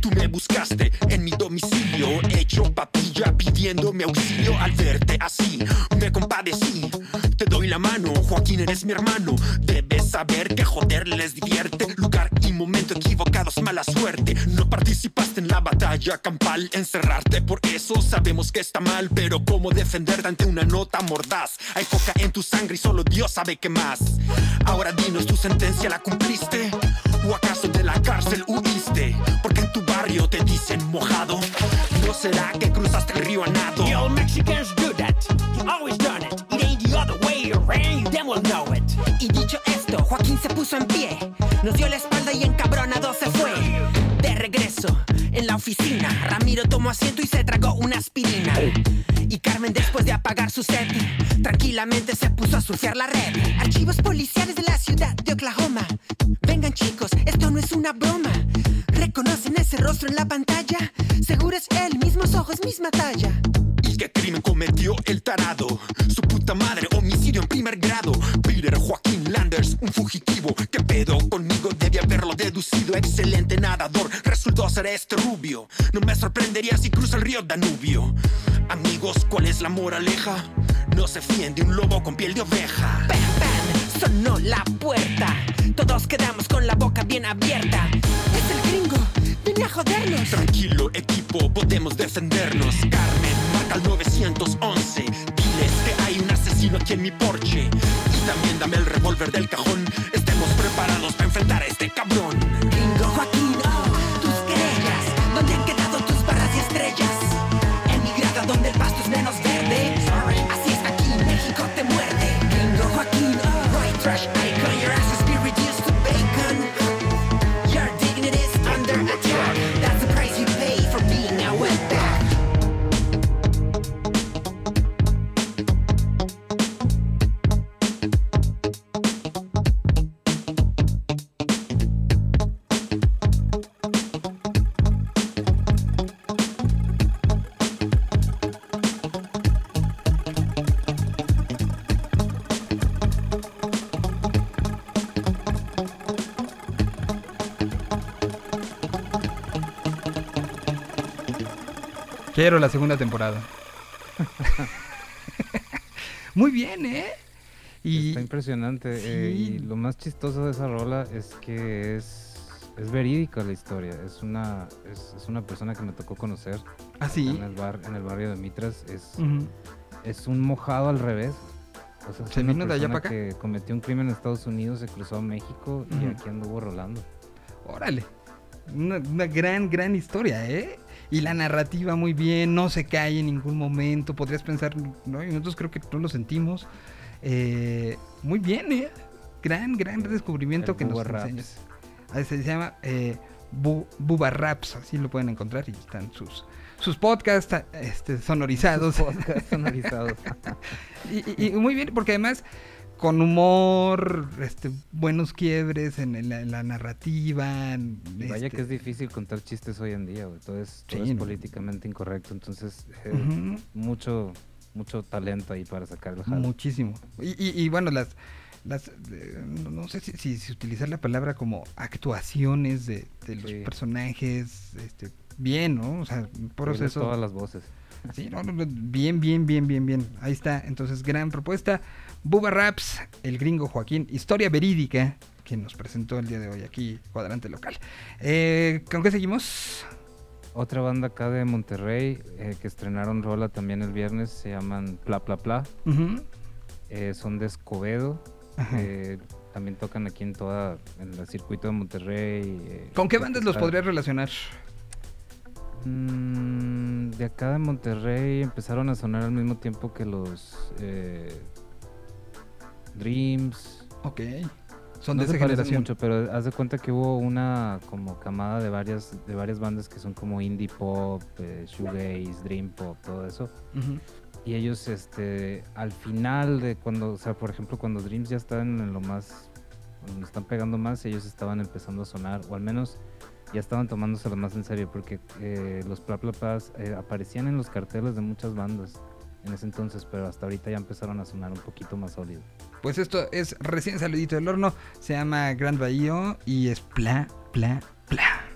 Tú me buscaste en mi domicilio, hecho papilla pidiéndome auxilio al verte así. Me compadecí, te doy Joaquín, eres mi hermano. Debes saber que joder les divierte. Lugar y momento equivocados, mala suerte. No participaste en la batalla campal. Encerrarte por eso sabemos que está mal. Pero cómo defenderte ante una nota mordaz. Hay foca en tu sangre y solo Dios sabe qué más. Ahora dinos, ¿tu sentencia la cumpliste? ¿O acaso de la cárcel huiste? Porque te dicen mojado. ¿No será que cruzaste el río a nado? The old Mexicans do that. Always done it. It ain't the other way around. You damn well know it. Y dicho esto, Joaquín se puso en pie, nos dio la espalda y encabronado se fue. De regreso, en la oficina, Ramiro tomó asiento y se tragó una aspirina. Y Carmen, después de apagar su sed, tranquilamente se puso a surfear la red. Archivos policiales de la ciudad de Oklahoma. Vengan chicos, esto no es una broma. ¿Reconocen ese rostro en la pantalla? Seguro es él, mismos ojos, misma talla. ¿Y qué crimen cometió el tarado? Su puta madre, homicidio en primer grado. Peter Joaquín Landers, un fugitivo. ¿Qué pedo conmigo? Debe haberlo deducido. Excelente nadador, resultó ser este rubio. No me sorprendería si cruza el río Danubio. Amigos, ¿cuál es la moraleja? No se fíen de un lobo con piel de oveja. ¡Pam, pam! Sonó la puerta. Todos quedamos con la boca bien abierta. Es el gringo, venía a jodernos. Tranquilo, equipo, podemos defendernos. Carmen, marca al 911. Diles que hay un asesino aquí en mi porche. Y también dame el revólver del cajón. Estemos preparados para enfrentar a este cabrón. Quiero la segunda temporada. Muy bien, ¿eh? Y Está impresionante. eh, Sí. y lo más chistoso de esa rola es que es, es verídica la historia. Es una, es, es una persona que me tocó conocer así. en, el bar, en el barrio de Mitras. Es, es un mojado al revés. O sea, es ¿Se vino de allá para acá? que cometió un crimen en Estados Unidos, se cruzó a México y aquí anduvo rolando. Órale. Una, una gran, gran historia, ¿eh? Y la narrativa muy bien, no se cae en ningún momento. Podrías pensar, ¿no? Y nosotros creo que no lo sentimos. Eh, muy bien, ¿eh? Gran, gran descubrimiento El que nos Raps. enseñas. Ah, Se llama eh, Bu- Bubba Raps, así lo pueden encontrar y están sus, sus podcasts este, sonorizados. Podcast sonorizados. Y, y- y muy bien, porque además con humor, este, buenos quiebres en, la, en la narrativa. en, Vaya este, que es difícil contar chistes hoy en día, güey. Todo es, todo Sí, es no. políticamente incorrecto. Entonces, eh, mucho, mucho talento ahí para sacar el jale. Muchísimo. Y, y- y bueno, las, las eh, no, no sé si, si- si utilizar la palabra como actuaciones de, de los Sí. personajes, este, bien, ¿no? O sea, un proceso. todas las voces. Sí, no, no, no, bien, bien, bien, bien, bien. Ahí está. Entonces, gran propuesta. Buba Raps, el gringo Joaquín, historia verídica que nos presentó el día de hoy aquí, cuadrante local. Eh, ¿Con qué seguimos? Otra banda acá de Monterrey eh, que estrenaron rola también el viernes se llaman Pla Pla Pla. Eh, son de Escobedo. Eh, también tocan aquí en toda en el circuito de Monterrey. ¿Con qué bandas los podrías relacionar? Mm, de acá de Monterrey empezaron a sonar al mismo tiempo que los eh, Dreams. Ok. Son No de esa generación. mucho, pero haz de cuenta que hubo una como camada de varias de varias bandas que son como indie pop, eh, shoegaze, dream pop, todo eso. Y ellos, este, al final de cuando, o sea, por ejemplo, cuando Dreams ya están en lo más, están pegando más, ellos estaban empezando a sonar, o al menos ya estaban tomándoselo más en serio, porque eh, los Pla Pla Plas, eh, aparecían en los carteles de muchas bandas en ese entonces, pero hasta ahorita ya empezaron a sonar un poquito más sólido. Pues esto es recién salidito del horno. Se llama Grand Bahío y es pla, pla, pla.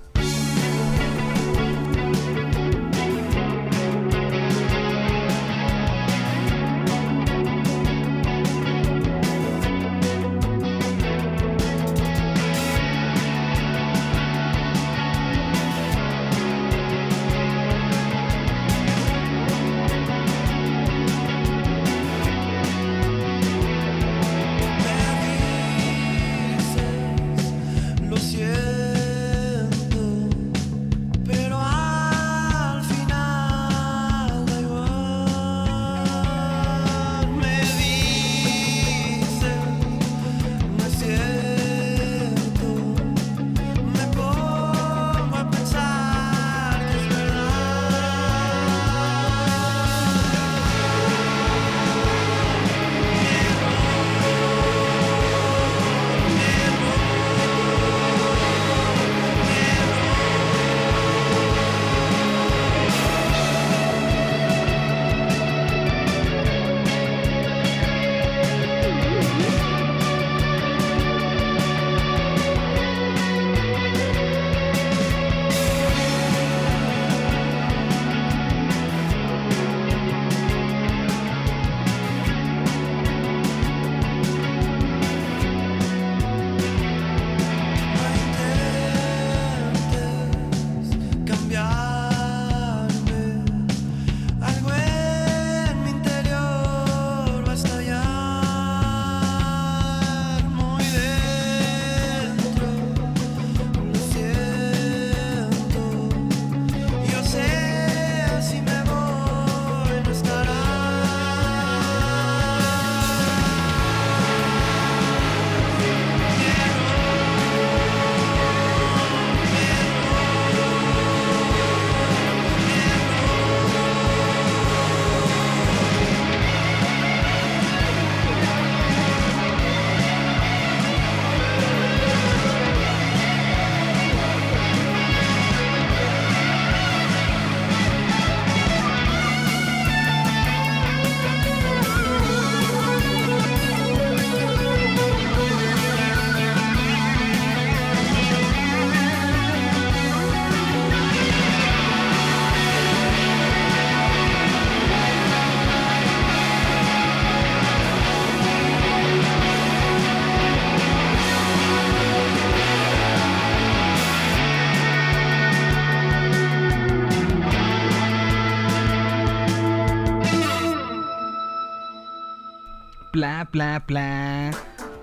Bla, bla.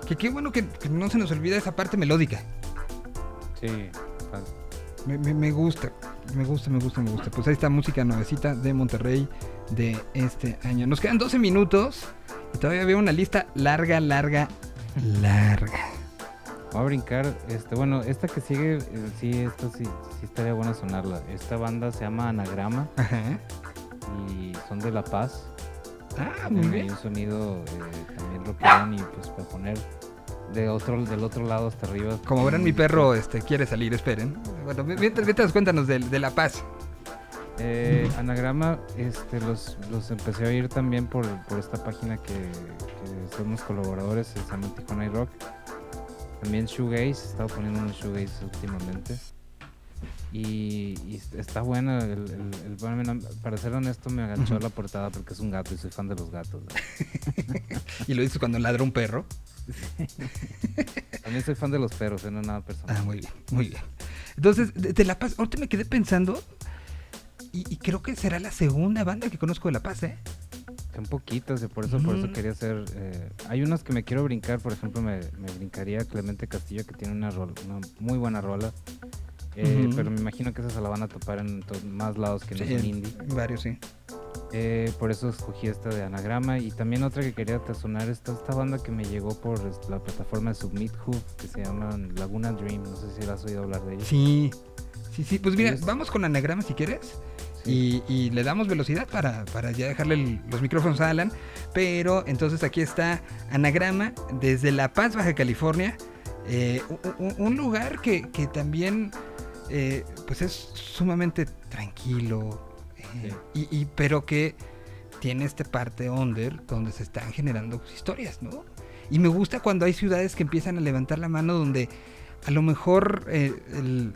Que qué bueno que, que no se nos olvida esa parte melódica. Sí. Me, me- me gusta, me gusta, me gusta, me gusta. Pues ahí está música nuevecita de Monterrey de este año. Nos quedan 12 minutos y todavía veo una lista larga, larga, larga. Voy a brincar, este, bueno, esta que sigue, eh, sí, esta sí, sí estaría buena sonarla. Esta banda se llama Anagrama Ajá. y son de La Paz. Ah, muy bien. un sonido eh, también rockerón y pues para poner de otro, del otro lado hasta arriba. Como verán, mi Mm, perro este, quiere salir, esperen. Bueno, mientras, mientras cuéntanos de, de La Paz. Eh, Anagrama, este, los, los empecé a oír también por, por esta página que, que somos colaboradores, se llama Tijuana y Rock. También Shoegaze, he estado poniendo unos Shoegaze últimamente. Y, y está buena, el, el- el- bueno, para ser honesto me agachó la portada porque es un gato y soy fan de los gatos. Y lo dices cuando ladra un perro. También soy fan de los perros, eh, no nada personal. Ah, muy bien, muy bien. Entonces, de, La Paz, ahorita me quedé pensando. Y, y creo que será la segunda banda que conozco de La Paz, ¿eh? Un poquito, sí, por eso, por eso quería hacer. eh, hay unas que me quiero brincar, por ejemplo, me, me brincaría Clemente Castillo, que tiene una, rol- una muy buena rola. Eh. Pero me imagino que esa se la van a topar en más lados que no Sí, en- indie. varios, sí. Eh, por eso escogí esta de Anagrama. Y también otra que quería te sonar, esta, esta banda que me llegó por la plataforma de Submit Hub, que se llama Laguna Dream. No sé si la has oído hablar de ella. Sí, sí, sí. Pues mira, Ellos- vamos con anagrama si quieres. Sí. Y, y le damos velocidad para, para ya dejarle el- los micrófonos a Alan. Pero entonces aquí está Anagrama desde La Paz, Baja California. eh, u- u- un lugar que, que también eh, pues es sumamente tranquilo. eh, y, y- pero que tiene esta parte under donde se están generando historias, ¿no? Y me gusta cuando hay ciudades que empiezan a levantar la mano donde a lo mejor eh, el-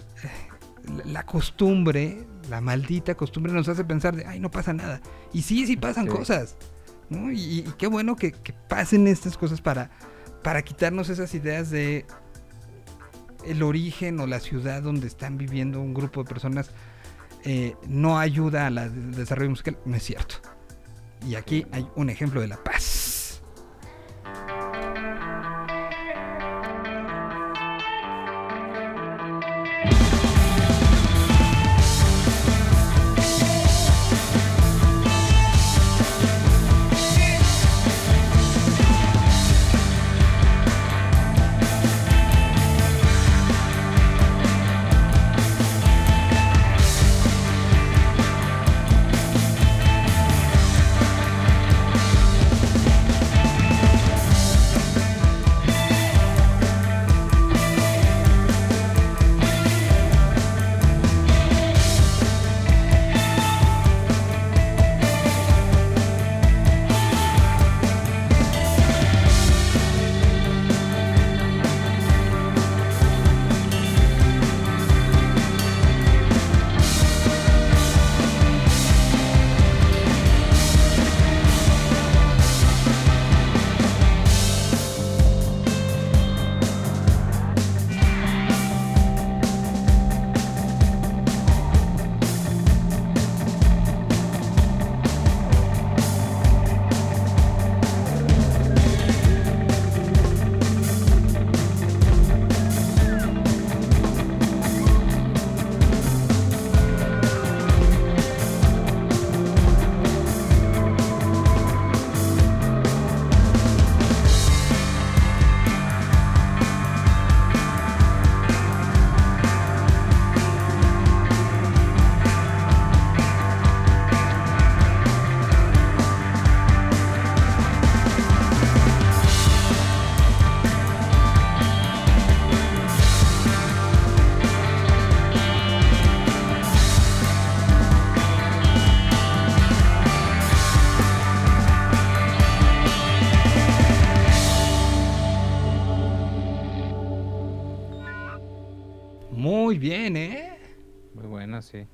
la- la costumbre, la maldita costumbre nos hace pensar de, ay, no pasa nada. Y sí, sí pasan Sí. cosas. ¿no? Y, y qué bueno que, que pasen estas cosas para, para quitarnos esas ideas de el origen o la ciudad donde están viviendo un grupo de personas eh, no ayuda al desarrollo musical. No es cierto. Y aquí hay un ejemplo de la paz.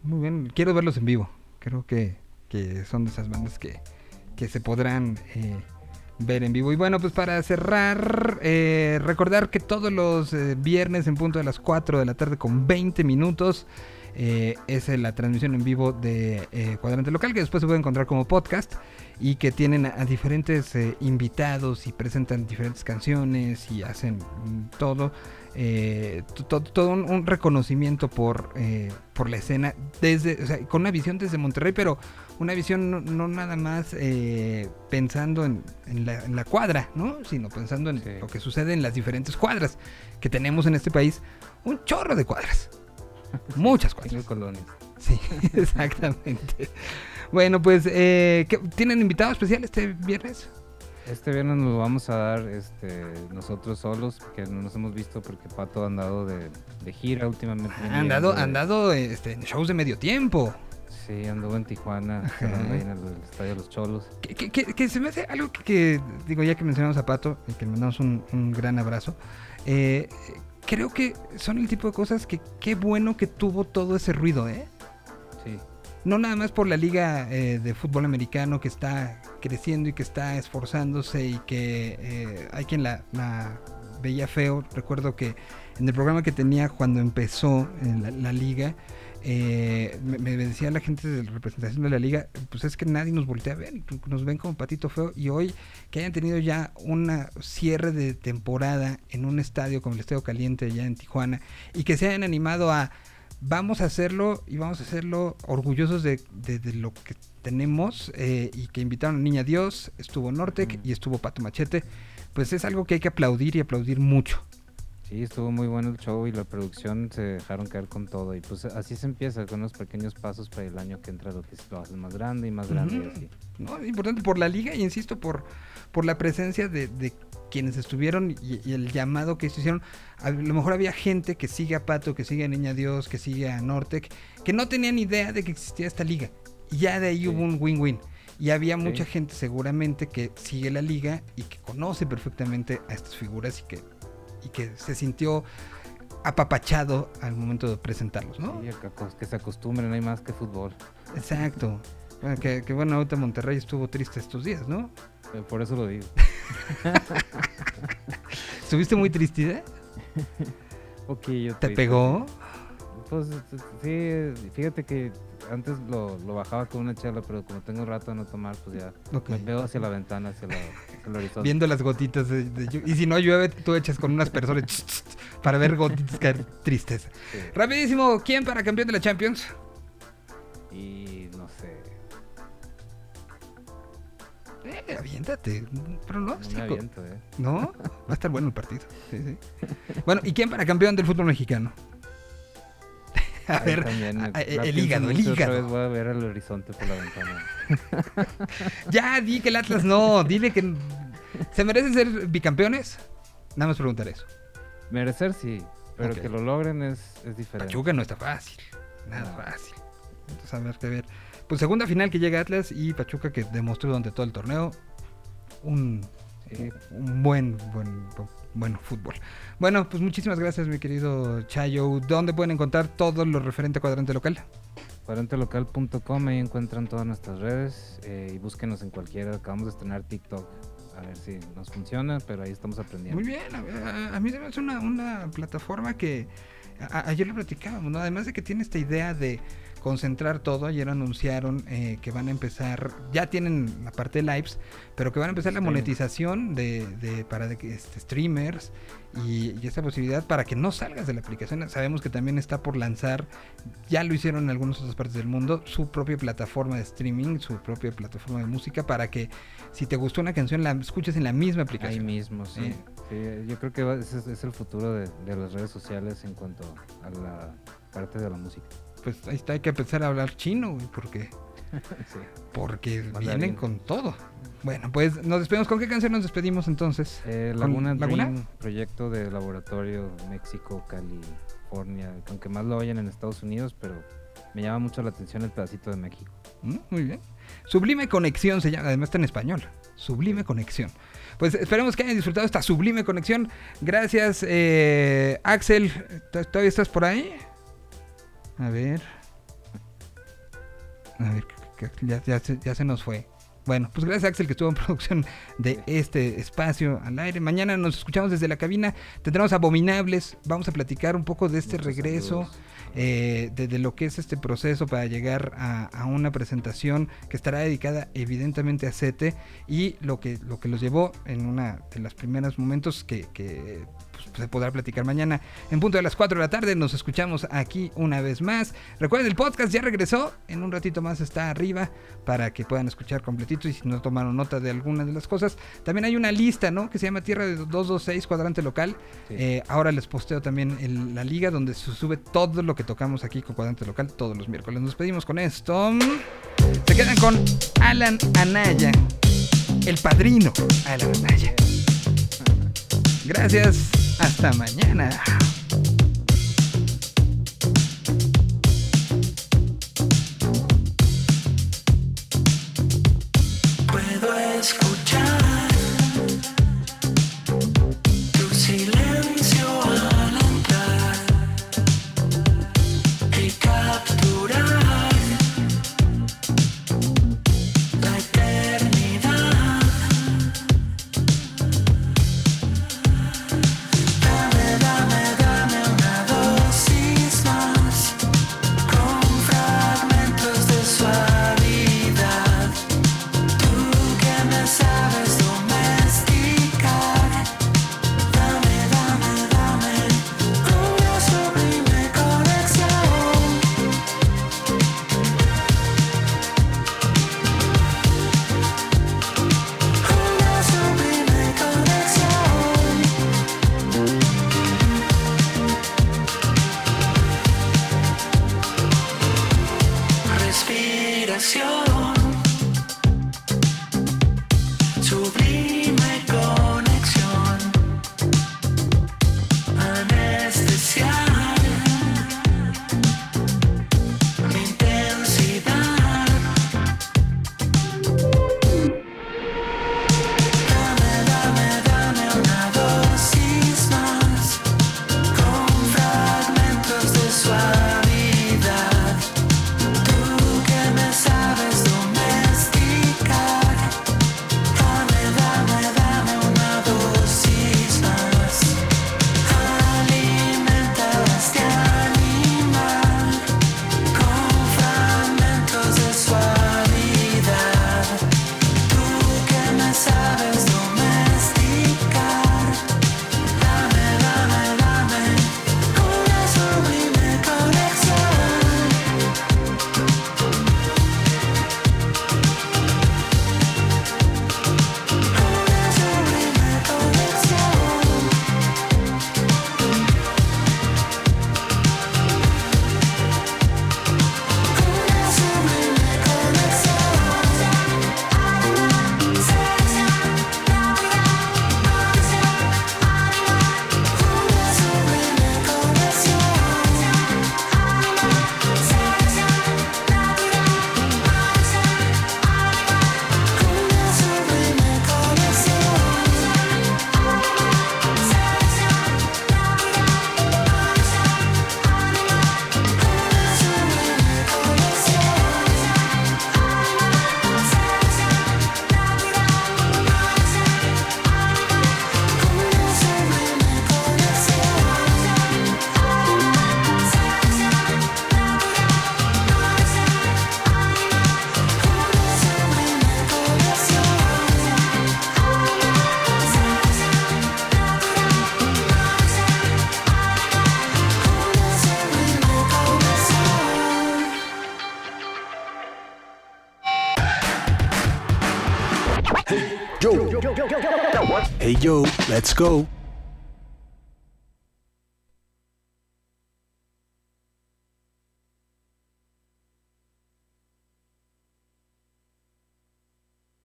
Muy bien. Quiero verlos en vivo. Creo que, que son de esas bandas que, que se podrán eh, ver en vivo. Y bueno, pues para cerrar, eh, recordar que todos los eh, viernes en punto de las 4 de la tarde con 20 minutos es la transmisión en vivo de Cuadrante Local, que después se puede encontrar como podcast y que tienen a, diferentes invitados y presentan diferentes canciones y hacen mm, todo. Eh, to- to- todo un, un reconocimiento por, eh, por la escena desde o sea, con una visión desde Monterrey pero una visión no, no nada más eh, pensando en, en la, en la cuadra no sino pensando en Sí. lo que sucede en las diferentes cuadras que tenemos en este país un chorro de cuadras muchas cuadras colonias. Sí, exactamente. Bueno, pues, eh, ¿qué- ¿tienen invitado especial este viernes? Este viernes nos lo vamos a dar este, nosotros solos, porque no nos hemos visto porque Pato ha andado de, de gira últimamente. viene Han dado, llegando de- han dado este, en shows de medio tiempo. Sí, anduvo en Tijuana, ahí en el Estadio Los Cholos. Que, que- que- que se me hace algo que, que, digo, ya que mencionamos a Pato y que le mandamos un, un gran abrazo, eh, creo que son el tipo de cosas que qué bueno que tuvo todo ese ruido, ¿eh? No nada más por la liga eh, de fútbol americano que está creciendo y que está esforzándose y que eh, hay quien la, la veía feo. Recuerdo que en el programa que tenía cuando empezó la, la liga, eh, me, me decía la gente de la representación de la liga, pues es que nadie nos voltea a ver, nos ven como patito feo. Y hoy que hayan tenido ya una cierre de temporada en un estadio como el Estadio Caliente ya en Tijuana y que se hayan animado a vamos a hacerlo y vamos a hacerlo orgullosos de, de- de lo que tenemos eh, y que invitaron a Niña Dios, estuvo Nortec y estuvo Pato Machete, pues es algo que hay que aplaudir y aplaudir mucho. sí, estuvo muy bueno el show y la producción se dejaron caer con todo. Y pues así se empieza, con unos pequeños pasos para el año que entra lo que lo hacen más grande y más grande y así. ¿no? Es importante por la liga y insisto por, por la presencia de, de quienes estuvieron y, y el llamado que se hicieron. A lo mejor había gente que sigue a Pato, que sigue a Niña Dios, que sigue a Nortec, que no tenían idea de que existía esta liga. Y ya de ahí Sí. hubo un win-win. Y había Sí. mucha gente seguramente que sigue la liga y que conoce perfectamente a estas figuras y que, y que se sintió apapachado al momento de presentarlos, ¿no? Sí, que se acostumbren, no hay más que fútbol. Exacto. Bueno, que, que bueno, ahorita Monterrey estuvo triste estos días, ¿no? Eh, Por eso lo digo. ¿Estuviste muy triste? eh? Ok, yo ¿Te triste. pegó? Pues sí, fíjate que antes lo, lo bajaba con una chela, pero como tengo rato de no tomar, pues ya me veo hacia la ventana, hacia, la, hacia el horizonte. Viendo las gotitas de, Y si no llueve, tú echas con unas personas para ver gotitas caer tristeza. Sí. Rapidísimo, ¿quién para campeón de la Champions? Y no sé, Eh, aviéntate. Un me pronóstico. aviento, ¿eh? ¿No? Va a estar bueno el partido. Sí, sí. Bueno, ¿y quién para campeón del fútbol mexicano? A Ahí ver, también, a- a- el hígado, el otra hígado. vez voy a ver el horizonte por la ventana. Ya, di que el Atlas no. Dile que. ¿Se merecen ser bicampeones? Nada más preguntar eso. Merecer sí, pero que lo logren es, es diferente. Pachuca no está fácil. Nada No. fácil. Entonces, a ver qué ver. Pues segunda final que llega Atlas y Pachuca que demostró durante todo el torneo un, Sí. un buen, buen, bu- buen fútbol. Bueno, pues muchísimas gracias, mi querido Chayo. ¿Dónde pueden encontrar todo lo referente a cuadrante local? Cuadrantelocal.com, ahí encuentran todas nuestras redes eh, y búsquenos en cualquiera. Acabamos de estrenar TikTok, a ver si nos funciona, pero ahí estamos aprendiendo. Muy bien, a, a- a mí se me hace una, una plataforma que a- ayer lo platicábamos, ¿no? Además de que tiene esta idea de concentrar todo, ayer anunciaron eh, que van a empezar, ya tienen la parte de lives, pero que van a empezar la monetización de, de- para de, este, streamers y, y esta posibilidad para que no salgas de la aplicación. Sabemos que también está por lanzar, ya lo hicieron en algunas otras partes del mundo, su propia plataforma de streaming, su propia plataforma de música para que si te gustó una canción la escuches en la misma Ahí aplicación. mismo, sí. Eh. Sí, yo creo que va- ese es, es el futuro de, de las redes sociales en cuanto a la parte de la música. Pues ahí está, hay que empezar a hablar chino, güey, porque, Sí. porque Mandarín. vienen con todo. Bueno, pues nos despedimos. ¿Con qué canción nos despedimos entonces? Eh, ¿Con Laguna Laguna? Dream, proyecto de laboratorio México, California, aunque más lo oyen en Estados Unidos, pero me llama mucho la atención el pedacito de México. Mm, Muy bien. Sublime Conexión se llama, además está en español. Sublime Conexión. Pues esperemos que hayan disfrutado esta sublime conexión. Gracias, eh, Axel. ¿T- ¿Todavía estás por ahí? A ver. A ver, ya, ya se, ya se nos fue. Bueno, pues gracias Axel que estuvo en producción de este espacio al aire. Mañana nos escuchamos desde la cabina. Tendremos abominables. Vamos a platicar un poco de este Muchos regreso. eh, de, de lo que es este proceso para llegar a, a una presentación que estará dedicada evidentemente a Sete y lo que, lo que los llevó en una de los primeros momentos que, que, pues, se podrá platicar mañana en punto de las 4 de la tarde. Nos escuchamos aquí una vez más. Recuerden, el podcast ya regresó. En un ratito más está arriba para que puedan escuchar completito y si no tomaron nota de algunas de las cosas. También hay una lista, ¿no? Que se llama Tierra de 226 Cuadrante Local. Sí. Eh, ahora les posteo también el- la liga donde se sube todo lo que tocamos aquí con Cuadrante Local todos los miércoles. Nos despedimos con esto. Se quedan con Alan Anaya, el padrino Alan Anaya. Gracias, hasta mañana. Hey Joe, let's go.